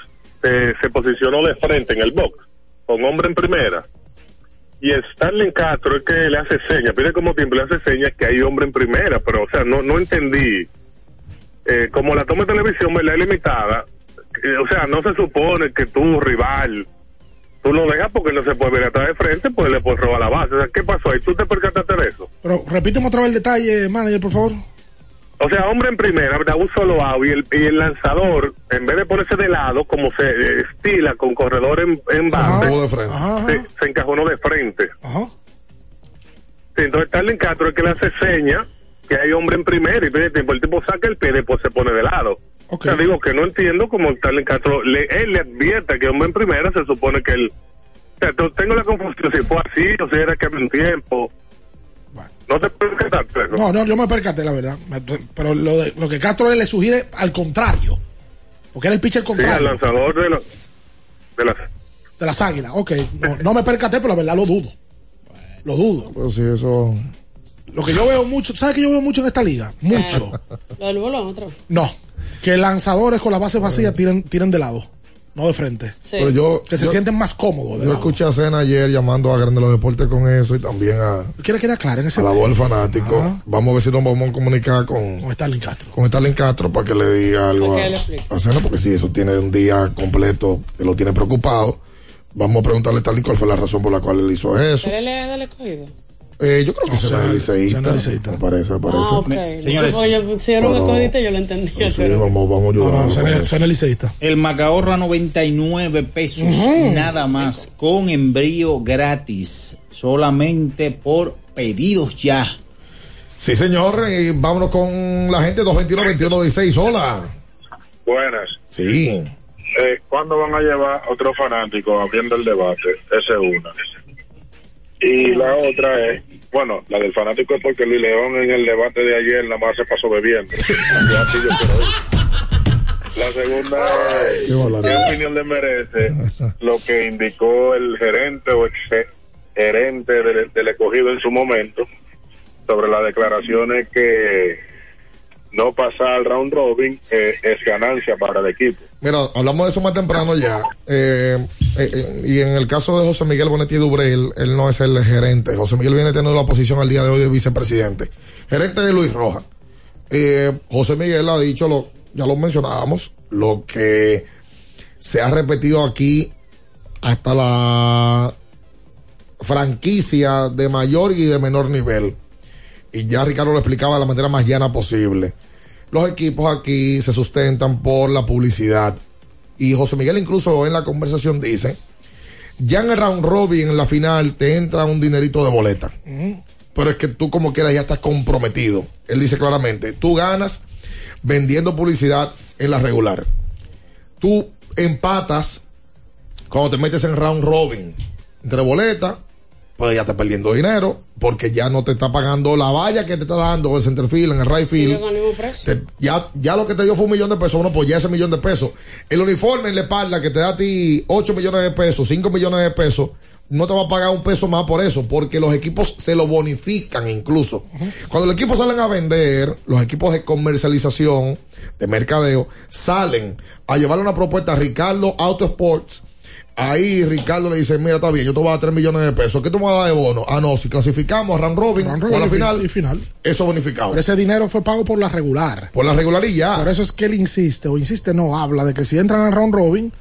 eh, se posicionó de frente en el box, con hombre en primera. Y Stanley Castro es que le hace señas, pide como tiempo, le hace señas que hay hombre en primera, pero o sea, no, no entendí. Eh, como la toma de televisión, ¿verdad? Es limitada. eh, o sea, no se supone que tu rival, tú lo dejas porque no se puede ver atrás de frente, pues le puedes robar la base. O sea, ¿qué pasó ahí? ¿Tú te percataste de eso?
Pero repíteme otra vez el detalle, manager, por favor.
O sea, hombre en primera, da un solo out y el, y el lanzador, en vez de ponerse de lado, como se estila con corredor en, en base,
Estuvo de frente.
se, se encajonó de frente.
Ajá.
Sí, entonces Starling Castro es que le hace seña que hay hombre en primera y tiene tiempo. El tipo saca el pie y después se pone de lado. O sea, digo que no entiendo cómo Starling Castro, le, él le advierte que hombre en primera, se supone que él... O sea, entonces tengo la confusión si fue así o si era que había un tiempo. No te percataste eso.
No, no, yo me percaté, la verdad. Pero lo, de, lo que Castro le sugiere al contrario. Porque era el pitcher
Sí, al
contrario
lanzador de, la, de las...
de las águilas. Ok, no, no me percaté, pero la verdad lo dudo. Lo dudo.
Pues sí, eso.
Lo que yo veo mucho, ¿sabes qué yo veo mucho en esta liga? Mucho.
Lo del bolón, otro.
No. Que lanzadores con la base vacía tiren, tiren de lado, no de frente.
Sí.
Pero yo,
Que se
yo-
sienten más cómodos.
Yo
lado.
escuché a Cena ayer llamando a Grande los Deportes con eso y también a,
¿Quiere que le aclaren ese
a la voz del fanático. Vamos a ver si nos vamos a comunicar con,
Con Starling Castro.
con Stalin Castro para que le diga algo a, a Cena, porque si eso tiene un día completo que lo tiene preocupado. Vamos a preguntarle a Stalin cuál fue la razón por la cual él hizo eso.
¿Pero él es del escogido?
Eh, yo creo que liceísta.
será liceísta.
Me parece, me parece.
Ah, ok.
Señores.
No, porque yo, si era un
No, no.
escogidito, yo lo entendía.
Sí,
pero...
vamos, vamos a
No,
ayudar.
no, liceísta.
El Macaorra 99 pesos, nada más, con embrío gratis, solamente por pedidos ya.
Sí, señor. Y vámonos con la gente 221-2116. Hola.
Buenas.
Sí.
Eh, ¿Cuándo van a llevar otro fanático abriendo el debate? Esa es una. Y la otra es, bueno, la del fanático es porque Luis León en el debate de ayer nada más se pasó bebiendo. Y así yo quiero ir. La segunda es.
¿qué
opinión le merece lo que indicó el gerente o ex gerente del, del escogido en su momento sobre las declaraciones que no pasar al round robin eh, es ganancia para el equipo?
Mira, hablamos de eso más temprano ya. Eh, eh, y en el caso de José Miguel Bonetti Dubrel, él no es el gerente. José Miguel viene teniendo la posición al día de hoy de vicepresidente. Gerente de Luis Roja. Eh, José Miguel ha dicho, lo, ya lo mencionábamos, lo que se ha repetido aquí hasta la franquicia de mayor y de menor nivel. Y ya Ricardo lo explicaba de la manera más llana posible. Los equipos aquí se sustentan por la publicidad. Y José Miguel incluso en la conversación dice, ya en el round robin, en la final, te entra un dinerito de boleta. Pero es que tú como quieras ya estás comprometido. Él dice claramente, tú ganas vendiendo publicidad en la regular. Tú empatas cuando te metes en round robin entre boletas, pues ya estás perdiendo dinero porque ya no te está pagando la valla que te está dando el centerfield en el right field. Te- ya, ya lo que te dio fue un millón de pesos, bueno, pues ya ese millón de pesos. El uniforme en la espalda que te da a ti 8 millones de pesos, 5 millones de pesos, no te va a pagar un peso más por eso, porque los equipos se lo bonifican incluso. Cuando los equipos salen a vender, los equipos de comercialización, de mercadeo, salen a llevarle una propuesta a Ricardo Auto Sports. Ahí Ricardo le dice, mira, está bien, yo te voy a dar 3 millones de pesos. ¿Qué tú me vas a dar de bono? Ah, no, si clasificamos a Round Robin, o a la
y fin-
final,
y final.
eso bonificado.
Pero ese dinero fue pago por la regular.
Por la regularidad.
Por eso es que él insiste, o insiste, no, habla de que si entran al round robin,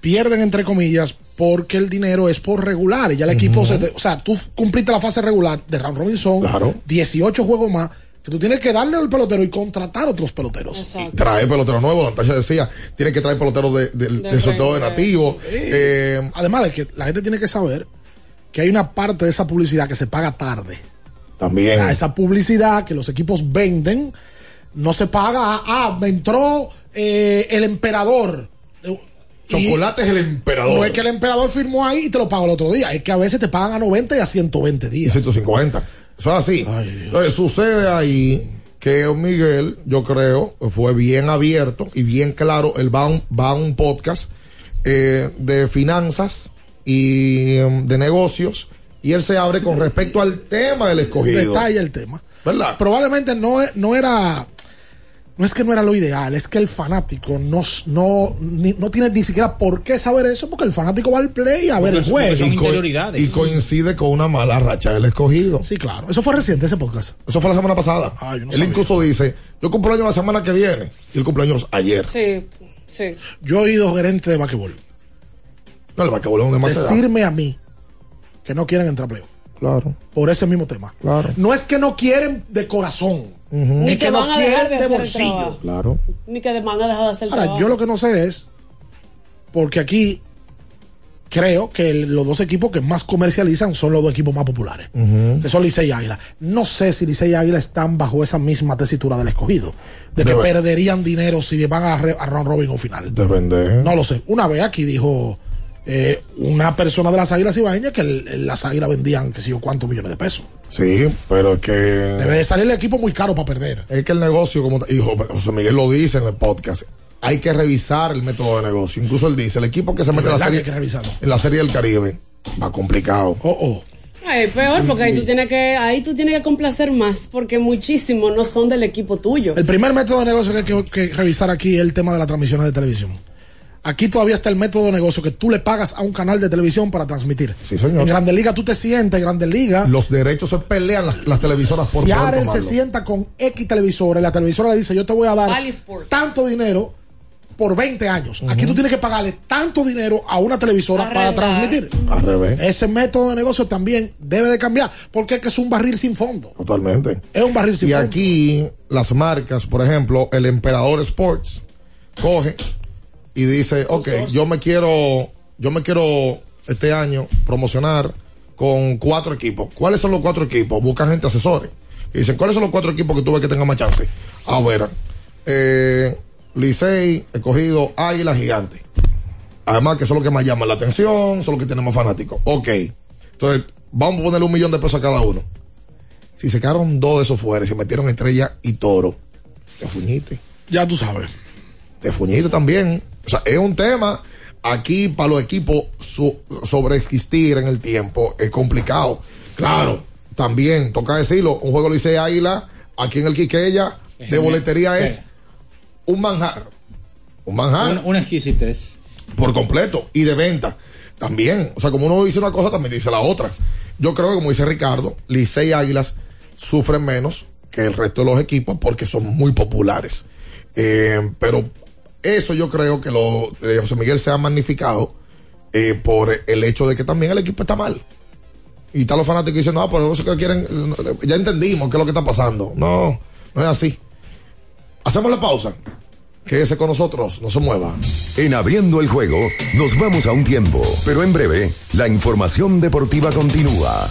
pierden entre comillas, porque el dinero es por regular. Y ya el equipo, se te- o sea, tú cumpliste la fase regular de round robin son 18 juegos más que tú tienes que darle al pelotero y contratar otros peloteros.
trae pelotero nuevo, Natasha decía, tiene que traer peloteros de, de, de, sobre todo de nativo. Eh,
Además de que la gente tiene que saber que hay una parte de esa publicidad que se paga tarde.
También.
A esa publicidad que los equipos venden no se paga. Ah, me entró eh, el emperador.
Chocolate es el emperador.
No es que el emperador firmó ahí y te lo pagó el otro día. Es que a veces te pagan a 90 y a 120 días.
150. Eso es así. Entonces, sucede ahí que Miguel, yo creo, fue bien abierto y bien claro. Él va a un, va a un podcast eh, de finanzas y em, de negocios y él se abre con respecto al tema del escogido.
Detalla el tema.
¿Verdad?
Probablemente no, e- no era. No es que no era lo ideal, es que el fanático no, no, ni- no tiene ni siquiera por qué saber eso, porque el fanático va al play a ver el juego.
Y co- Y coincide con una mala racha del escogido.
Sí, claro. Eso fue reciente ese podcast.
Eso fue la semana pasada.
Ah, yo no
él
sabía.
incluso dice, yo cumpleaños la semana que viene y el cumpleaños ayer.
Sí, sí.
Yo he oído gerentes de basquetbol
No, el basquetbol es un demasiado.
decirme a mí que no quieren entrar a playoff.
Claro.
Por ese mismo tema.
Claro.
No es que no quieren de corazón.
Ni
Es
que
que no
van a dejar
quieren
de
de bolsillo.
Claro.
Ni que van a dejar de hacer
Ahora,
trabajo.
yo lo que no sé es, porque aquí creo que el- los dos equipos que más comercializan son los dos equipos más populares, que son Licey y Águila. No sé si Licey y Águila están bajo esa misma tesitura del escogido, de que
Debe-
perderían dinero si van a, a round robin o final.
Depende.
No lo sé. Una vez aquí dijo eh, una persona de las Águilas Ibaeñas que el- el- las Águilas vendían, que sé yo, cuántos millones de pesos.
Sí, pero es que.
Debe de salir el equipo muy caro para perder.
Es que el negocio, como y Jo- José Miguel lo dice en el podcast, hay que revisar el método de negocio. Incluso él dice, el equipo que se mete en la serie,
hay que revisarlo.
en la serie del Caribe, va complicado.
Oh, oh.
Ay, peor, porque ahí tú tienes que, ahí tú tienes que complacer más, porque muchísimos no son del equipo tuyo.
El primer método de negocio que hay que, que revisar aquí es el tema de las transmisiones de televisión. Aquí todavía está el método de negocio que tú le pagas a un canal de televisión para transmitir.
Sí, señor.
En Grandes Ligas tú te sientes, en Grandes Ligas.
Los derechos se pelean las, las televisoras por
Arel se sienta con X televisora y la televisora le dice yo te voy a dar tanto dinero por 20 años. Aquí tú tienes que pagarle tanto dinero a una televisora para transmitir.
Al revés.
Ese método de negocio también debe de cambiar porque es que es un barril sin fondo.
Totalmente.
Es un barril sin
Y
fondo.
aquí las marcas, por ejemplo, el Emperador Sports coge y dice, ok, yo me quiero, yo me quiero este año promocionar con cuatro equipos. ¿Cuáles son los cuatro equipos? Buscan gente asesores. Y dicen, ¿cuáles son los cuatro equipos que tú ves que tengan más chance? A ver, eh, Licey, Escogido, Águila, Gigante. Además que son los que más llaman la atención, son los que tienen más fanáticos. Ok. Entonces, vamos a ponerle un millón de pesos a cada uno. Si se quedaron dos de esos fuera y se metieron Estrella y Toro, te fuñiste.
Ya tú sabes.
Te fuñiste también. O sea, es un tema aquí para los equipos so- sobreexistir en el tiempo. Es complicado. Claro, también toca decirlo. Un juego Licey Águila, aquí en el Quiqueya, de boletería es un manjar. Un manjar
Una, una exquisitez.
por completo y de venta también. O sea, como uno dice una cosa, también dice la otra. Yo creo que, como dice Ricardo, Licey Águilas sufren menos que el resto de los equipos porque son muy populares. Eh, pero eso yo creo que lo de José Miguel se ha magnificado eh, por el hecho de que también el equipo está mal. Y están los fanáticos diciendo, no, pero no sé qué quieren, ya entendimos qué es lo que está pasando. No, no es así. Hacemos la pausa. Quédese con nosotros, no se mueva.
En abriendo el juego, nos vamos a un tiempo, pero en breve, la información deportiva continúa.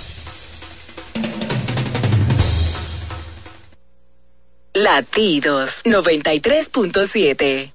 Latidos 93.7.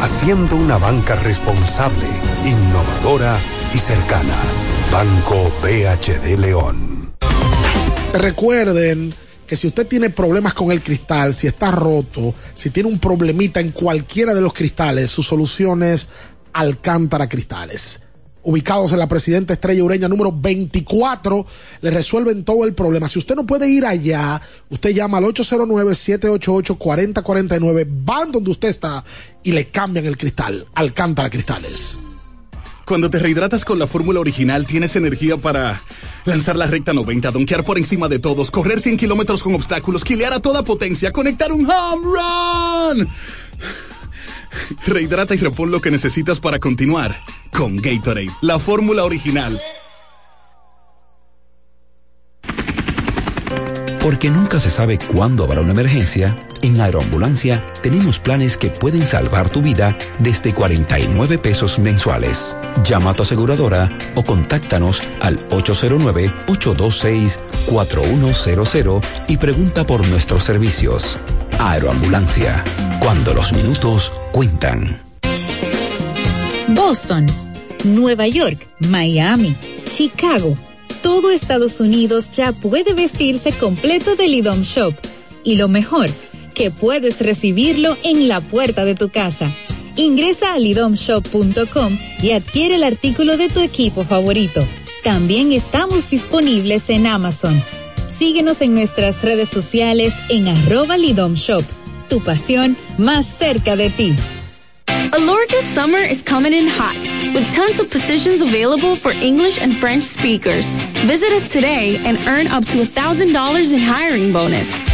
haciendo una banca responsable, innovadora y cercana. Banco BHD León.
Recuerden que si usted tiene problemas con el cristal, si está roto, si tiene un problemita en cualquiera de los cristales, su solución es Alcántara Cristales ubicados en la Presidenta Estrella Ureña número 24, le resuelven todo el problema. Si usted no puede ir allá, usted llama al 809-788-4049, van donde usted está y le cambian el cristal. Alcántara Cristales.
Cuando te rehidratas con la fórmula original, tienes energía para lanzar la recta 90, donkear por encima de todos, correr 100 kilómetros con obstáculos, quilear a toda potencia, conectar un home run. Rehidrata y repon lo que necesitas para continuar con Gatorade, la fórmula original.
Porque nunca se sabe cuándo habrá una emergencia, en Aeroambulancia tenemos planes que pueden salvar tu vida desde 49 pesos mensuales. Llama a tu aseguradora o contáctanos al 809-826-4100 y pregunta por nuestros servicios. Aeroambulancia, cuando los minutos cuentan.
Boston, Nueva York, Miami, Chicago. Todo Estados Unidos ya puede vestirse completo del IDOM Shop. Y lo mejor, que puedes recibirlo en la puerta de tu casa. Ingresa a lidomshop.com y adquiere el artículo de tu equipo favorito. También estamos disponibles en Amazon. Síguenos en nuestras redes sociales en arroba lidomshop. Tu pasión más cerca de ti.
Alorca's summer is coming in hot, with tons of positions available for English and French speakers. Visit us today and earn up to $1,000 in hiring bonus.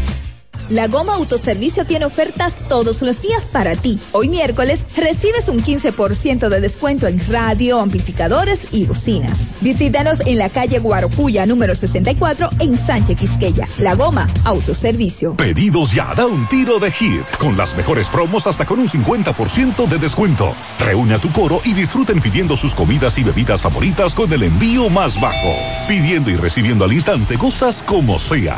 La Goma Autoservicio tiene ofertas todos los días para ti. Hoy miércoles recibes un 15% de descuento en radio, amplificadores y bocinas. Visítanos en la calle Guarocuya número 64 en Sánchez Quisqueya. La Goma Autoservicio.
Pedidos ya, da un tiro de hit, con las mejores promos hasta con un 50% de descuento. Reúne a tu coro y disfruten pidiendo sus comidas y bebidas favoritas con el envío más bajo. Pidiendo y recibiendo al instante cosas como sea.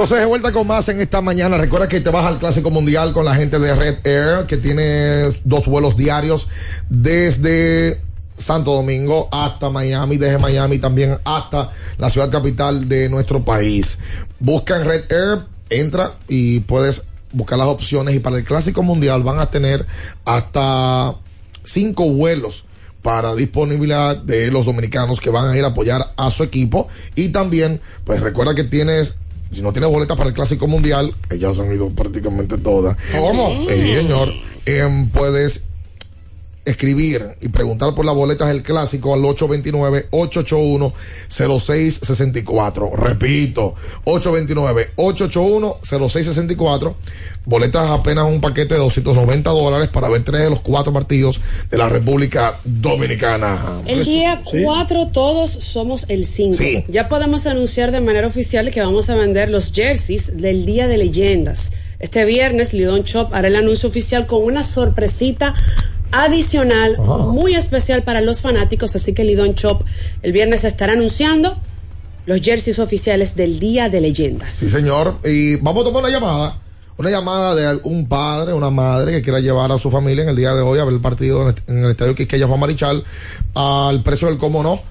Entonces de vuelta con más en esta mañana. Recuerda que te vas al Clásico Mundial con la gente de Red Air, que tiene dos vuelos diarios desde Santo Domingo hasta Miami, desde Miami también hasta la ciudad capital de nuestro país. Busca en Red Air, entra y puedes buscar las opciones. Y para el Clásico Mundial van a tener hasta cinco vuelos para disponibilidad de los dominicanos que van a ir a apoyar a su equipo. Y también, pues recuerda que tienes si no tienes boletas para el Clásico Mundial, que ya se han ido prácticamente todas.
¿Cómo?
Eh, señor, em, puedes escribir y preguntar por las boletas del clásico al 829-881-0664. Repito, 829-881-0664. Boletas apenas un paquete de 290 dólares para ver tres de los cuatro partidos de la República Dominicana.
El día 4 todos somos el 5.
Sí.
Ya podemos anunciar de manera oficial que vamos a vender los jerseys del Día de Leyendas. Este viernes Lidón Shop hará el anuncio oficial con una sorpresita adicional muy especial para los fanáticos, así que Lidón Shop el viernes estará anunciando los jerseys oficiales del Día de Leyendas.
Sí, señor. Y vamos a tomar una llamada. Una llamada de un padre, una madre que quiera llevar a su familia en el día de hoy a ver el partido en el, en el estadio Quisqueya Juan Marichal al precio del cómo no.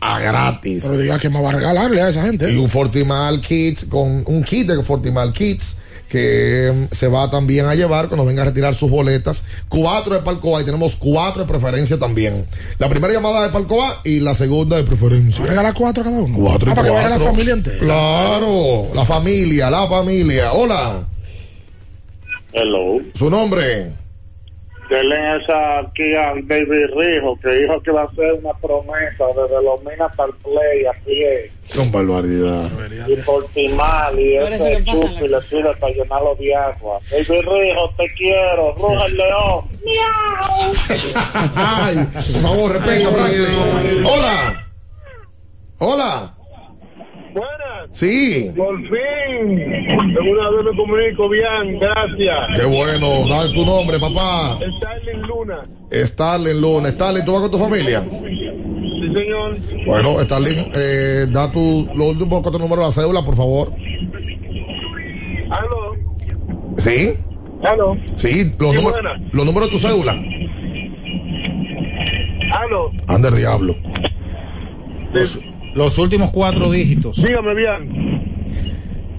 A gratis.
Pero diga que me va a regalarle a esa gente.
Y un Fortimal Kids con un kit de Fortimal Kids que mm, se va también a llevar cuando venga a retirar sus boletas. Cuatro de Palcoa y tenemos cuatro de preferencia también. La primera llamada de Palcoa y la segunda de preferencia.
¿Va a regalar cuatro cada uno?
Cuatro y
Ah, para que vaya la familia entera.
Claro, la familia, la familia. Hola.
Hello.
Su nombre.
Denle esa Kia al Baby Rijo que dijo que va a hacer una promesa desde los minas para el play a pie
Con barbaridad.
y por Timal y ese chupi le sirve para llenarlo de agua. Baby Rijo, te quiero. Ruja el león.
Ay, por favor, respeta, Franklin. Hola. Hola.
Buenas.
Sí.
Por fin. De una vez me comunico bien. Gracias.
Qué bueno. Dale tu nombre, papá.
Starling Luna.
Starling Luna. Starling, ¿tú vas con tu familia?
Sí, señor.
Bueno, Starling, eh, da tu, los últimos cuatro números de la cédula, por favor.
Aló.
¿Sí?
Aló.
Sí, los,
Sí,
números, los números de tu cédula.
Aló.
Anda el diablo.
Los, los últimos cuatro dígitos.
Dígame bien.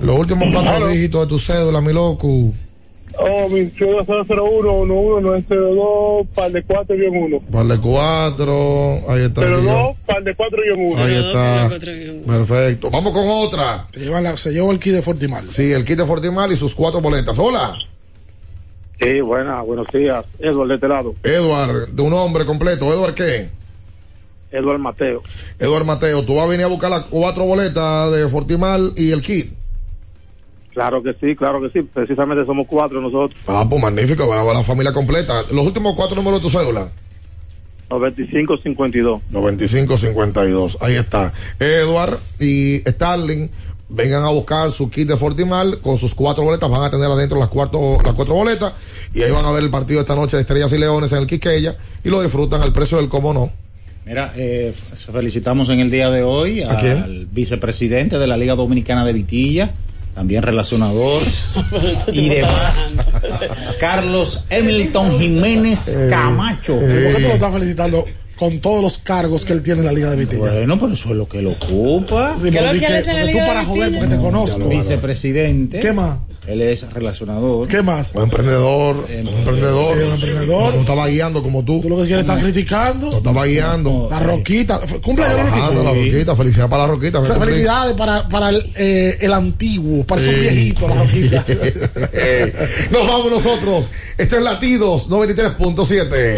Los últimos cuatro
Aló.
dígitos de tu cédula, mi loco.
Oh, mi 001, 11, 902, par de 4 y 1.
Par de cuatro. Ahí está. el guion.
02, par de 4 y 1.
Ahí está. Perfecto. Vamos con otra.
Se, lleva la- se llevó el kit de Fortimal.
Sí, el kit de Fortimal y sus cuatro boletas. Hola.
Sí, buena, buenos días. Edward de este lado.
Edward, de un nombre completo. ¿Edward qué?
Edward Mateo.
Edward Mateo, tú vas a venir a buscar las cuatro boletas de Fortimal y el kit.
Claro que sí, claro que sí. Precisamente somos cuatro nosotros.
Ah, pues magnífico, va a la familia completa. Los últimos cuatro números de tu cédula.
95-52.
9552. Ahí está. Edward y Starling vengan a buscar su kit de Fortimal con sus cuatro boletas. Van a tener adentro las cuatro, las cuatro boletas. Y ahí van a ver el partido esta noche de Estrellas y Leones en el Quisqueya. Y lo disfrutan al precio del cómo no.
Mira, eh, felicitamos en el día de hoy
¿A quién?
al vicepresidente de la Liga Dominicana de Vitilla, también relacionador y demás, Carlos Hamilton Jiménez Camacho.
¿Por qué tú lo estás felicitando con todos los cargos que él tiene en la Liga de Vitilla?
Bueno, pero eso es lo que lo ocupa.
Sí, di que- porque tú para joder, porque te conozco.
Vicepresidente.
¿Qué más?
Él es relacionador.
¿Qué más?
Un emprendedor. un emprendedor.
Sí, un emprendedor.
No estaba guiando como tú.
Tú lo que quieres estar criticando.
No estaba guiando.
La Roquita. Cumpleaños la
Trabajando, la
Roquita.
Roquita. Felicidades para la Roquita.
O sea,
Feliz-
felicidades para, para el, eh, el antiguo, para esos
Sí.
viejitos, la Roquita.
Nos vamos nosotros. Esto es Latidos 93.7.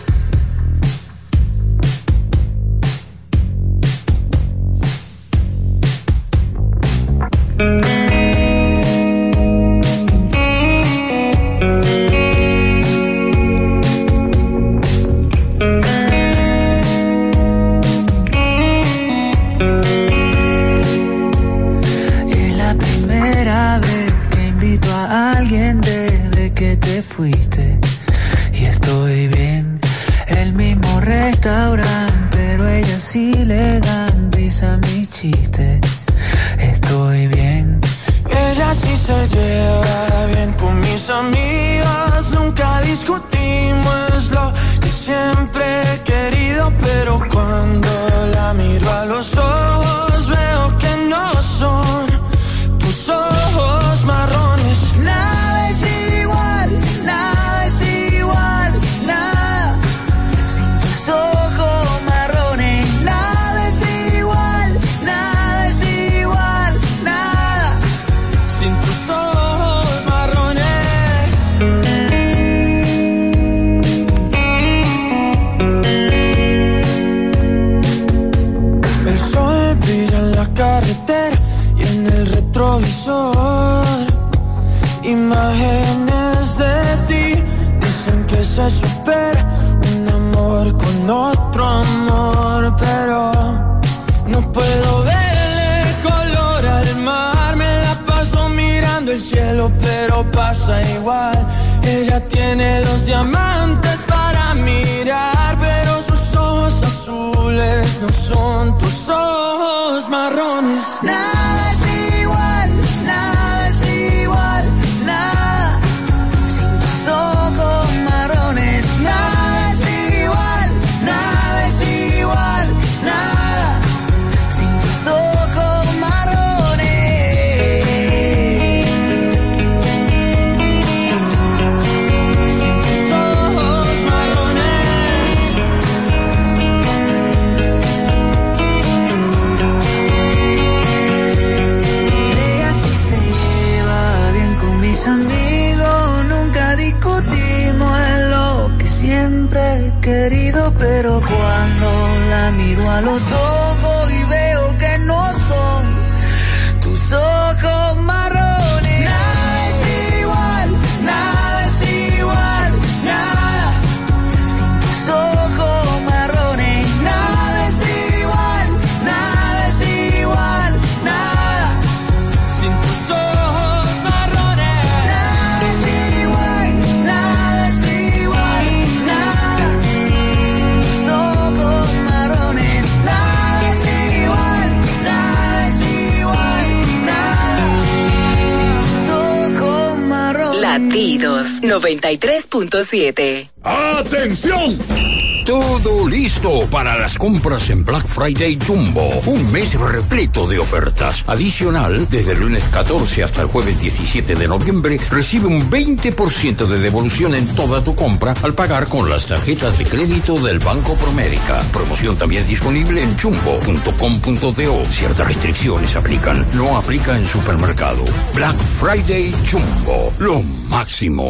miro a los ojos y
veo que no son tus ojos
93.7.
¡Atención! Todo listo para las compras en Black Friday Jumbo. Un mes repleto de ofertas. Adicional, desde el lunes 14 hasta el jueves 17 de noviembre, recibe un 20% de devolución en toda tu compra al pagar con las tarjetas de crédito del Banco Promérica. Promoción también disponible en jumbo.com.do. Ciertas restricciones aplican. No aplica en supermercado. Black Friday Jumbo. Lo máximo.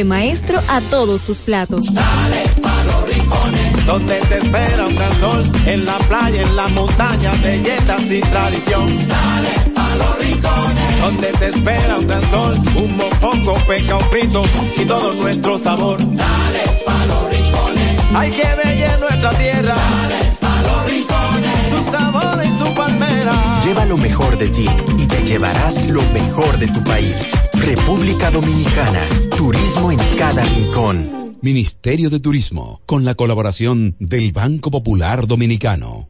maestro a todos tus platos.
Donde te espera un gran sol, en la playa, en la montaña, belletas y tradición. Dale a los rincones. Donde te espera un gran sol, un mopongo, peca, un frito y todo nuestro sabor. Dale a los rincones. Hay que bella nuestra tierra. Dale
Lleva lo mejor de ti y te llevarás lo mejor de tu país. República Dominicana. Turismo en cada rincón.
Ministerio de Turismo, con la colaboración del Banco Popular Dominicano.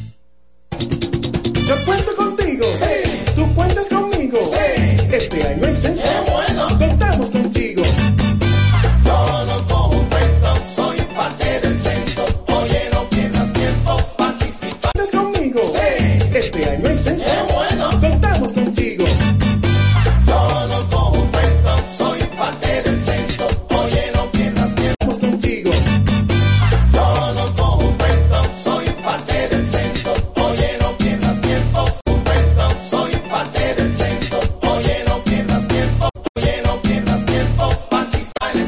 Yo cuento contigo. Tú cuentas conmigo. Este año es censo. bueno! Contamos contigo.
Yo no cojo cuento, soy parte del censo. Oye, no pierdas tiempo, participa.
¿Cuentas conmigo? Este año es censo.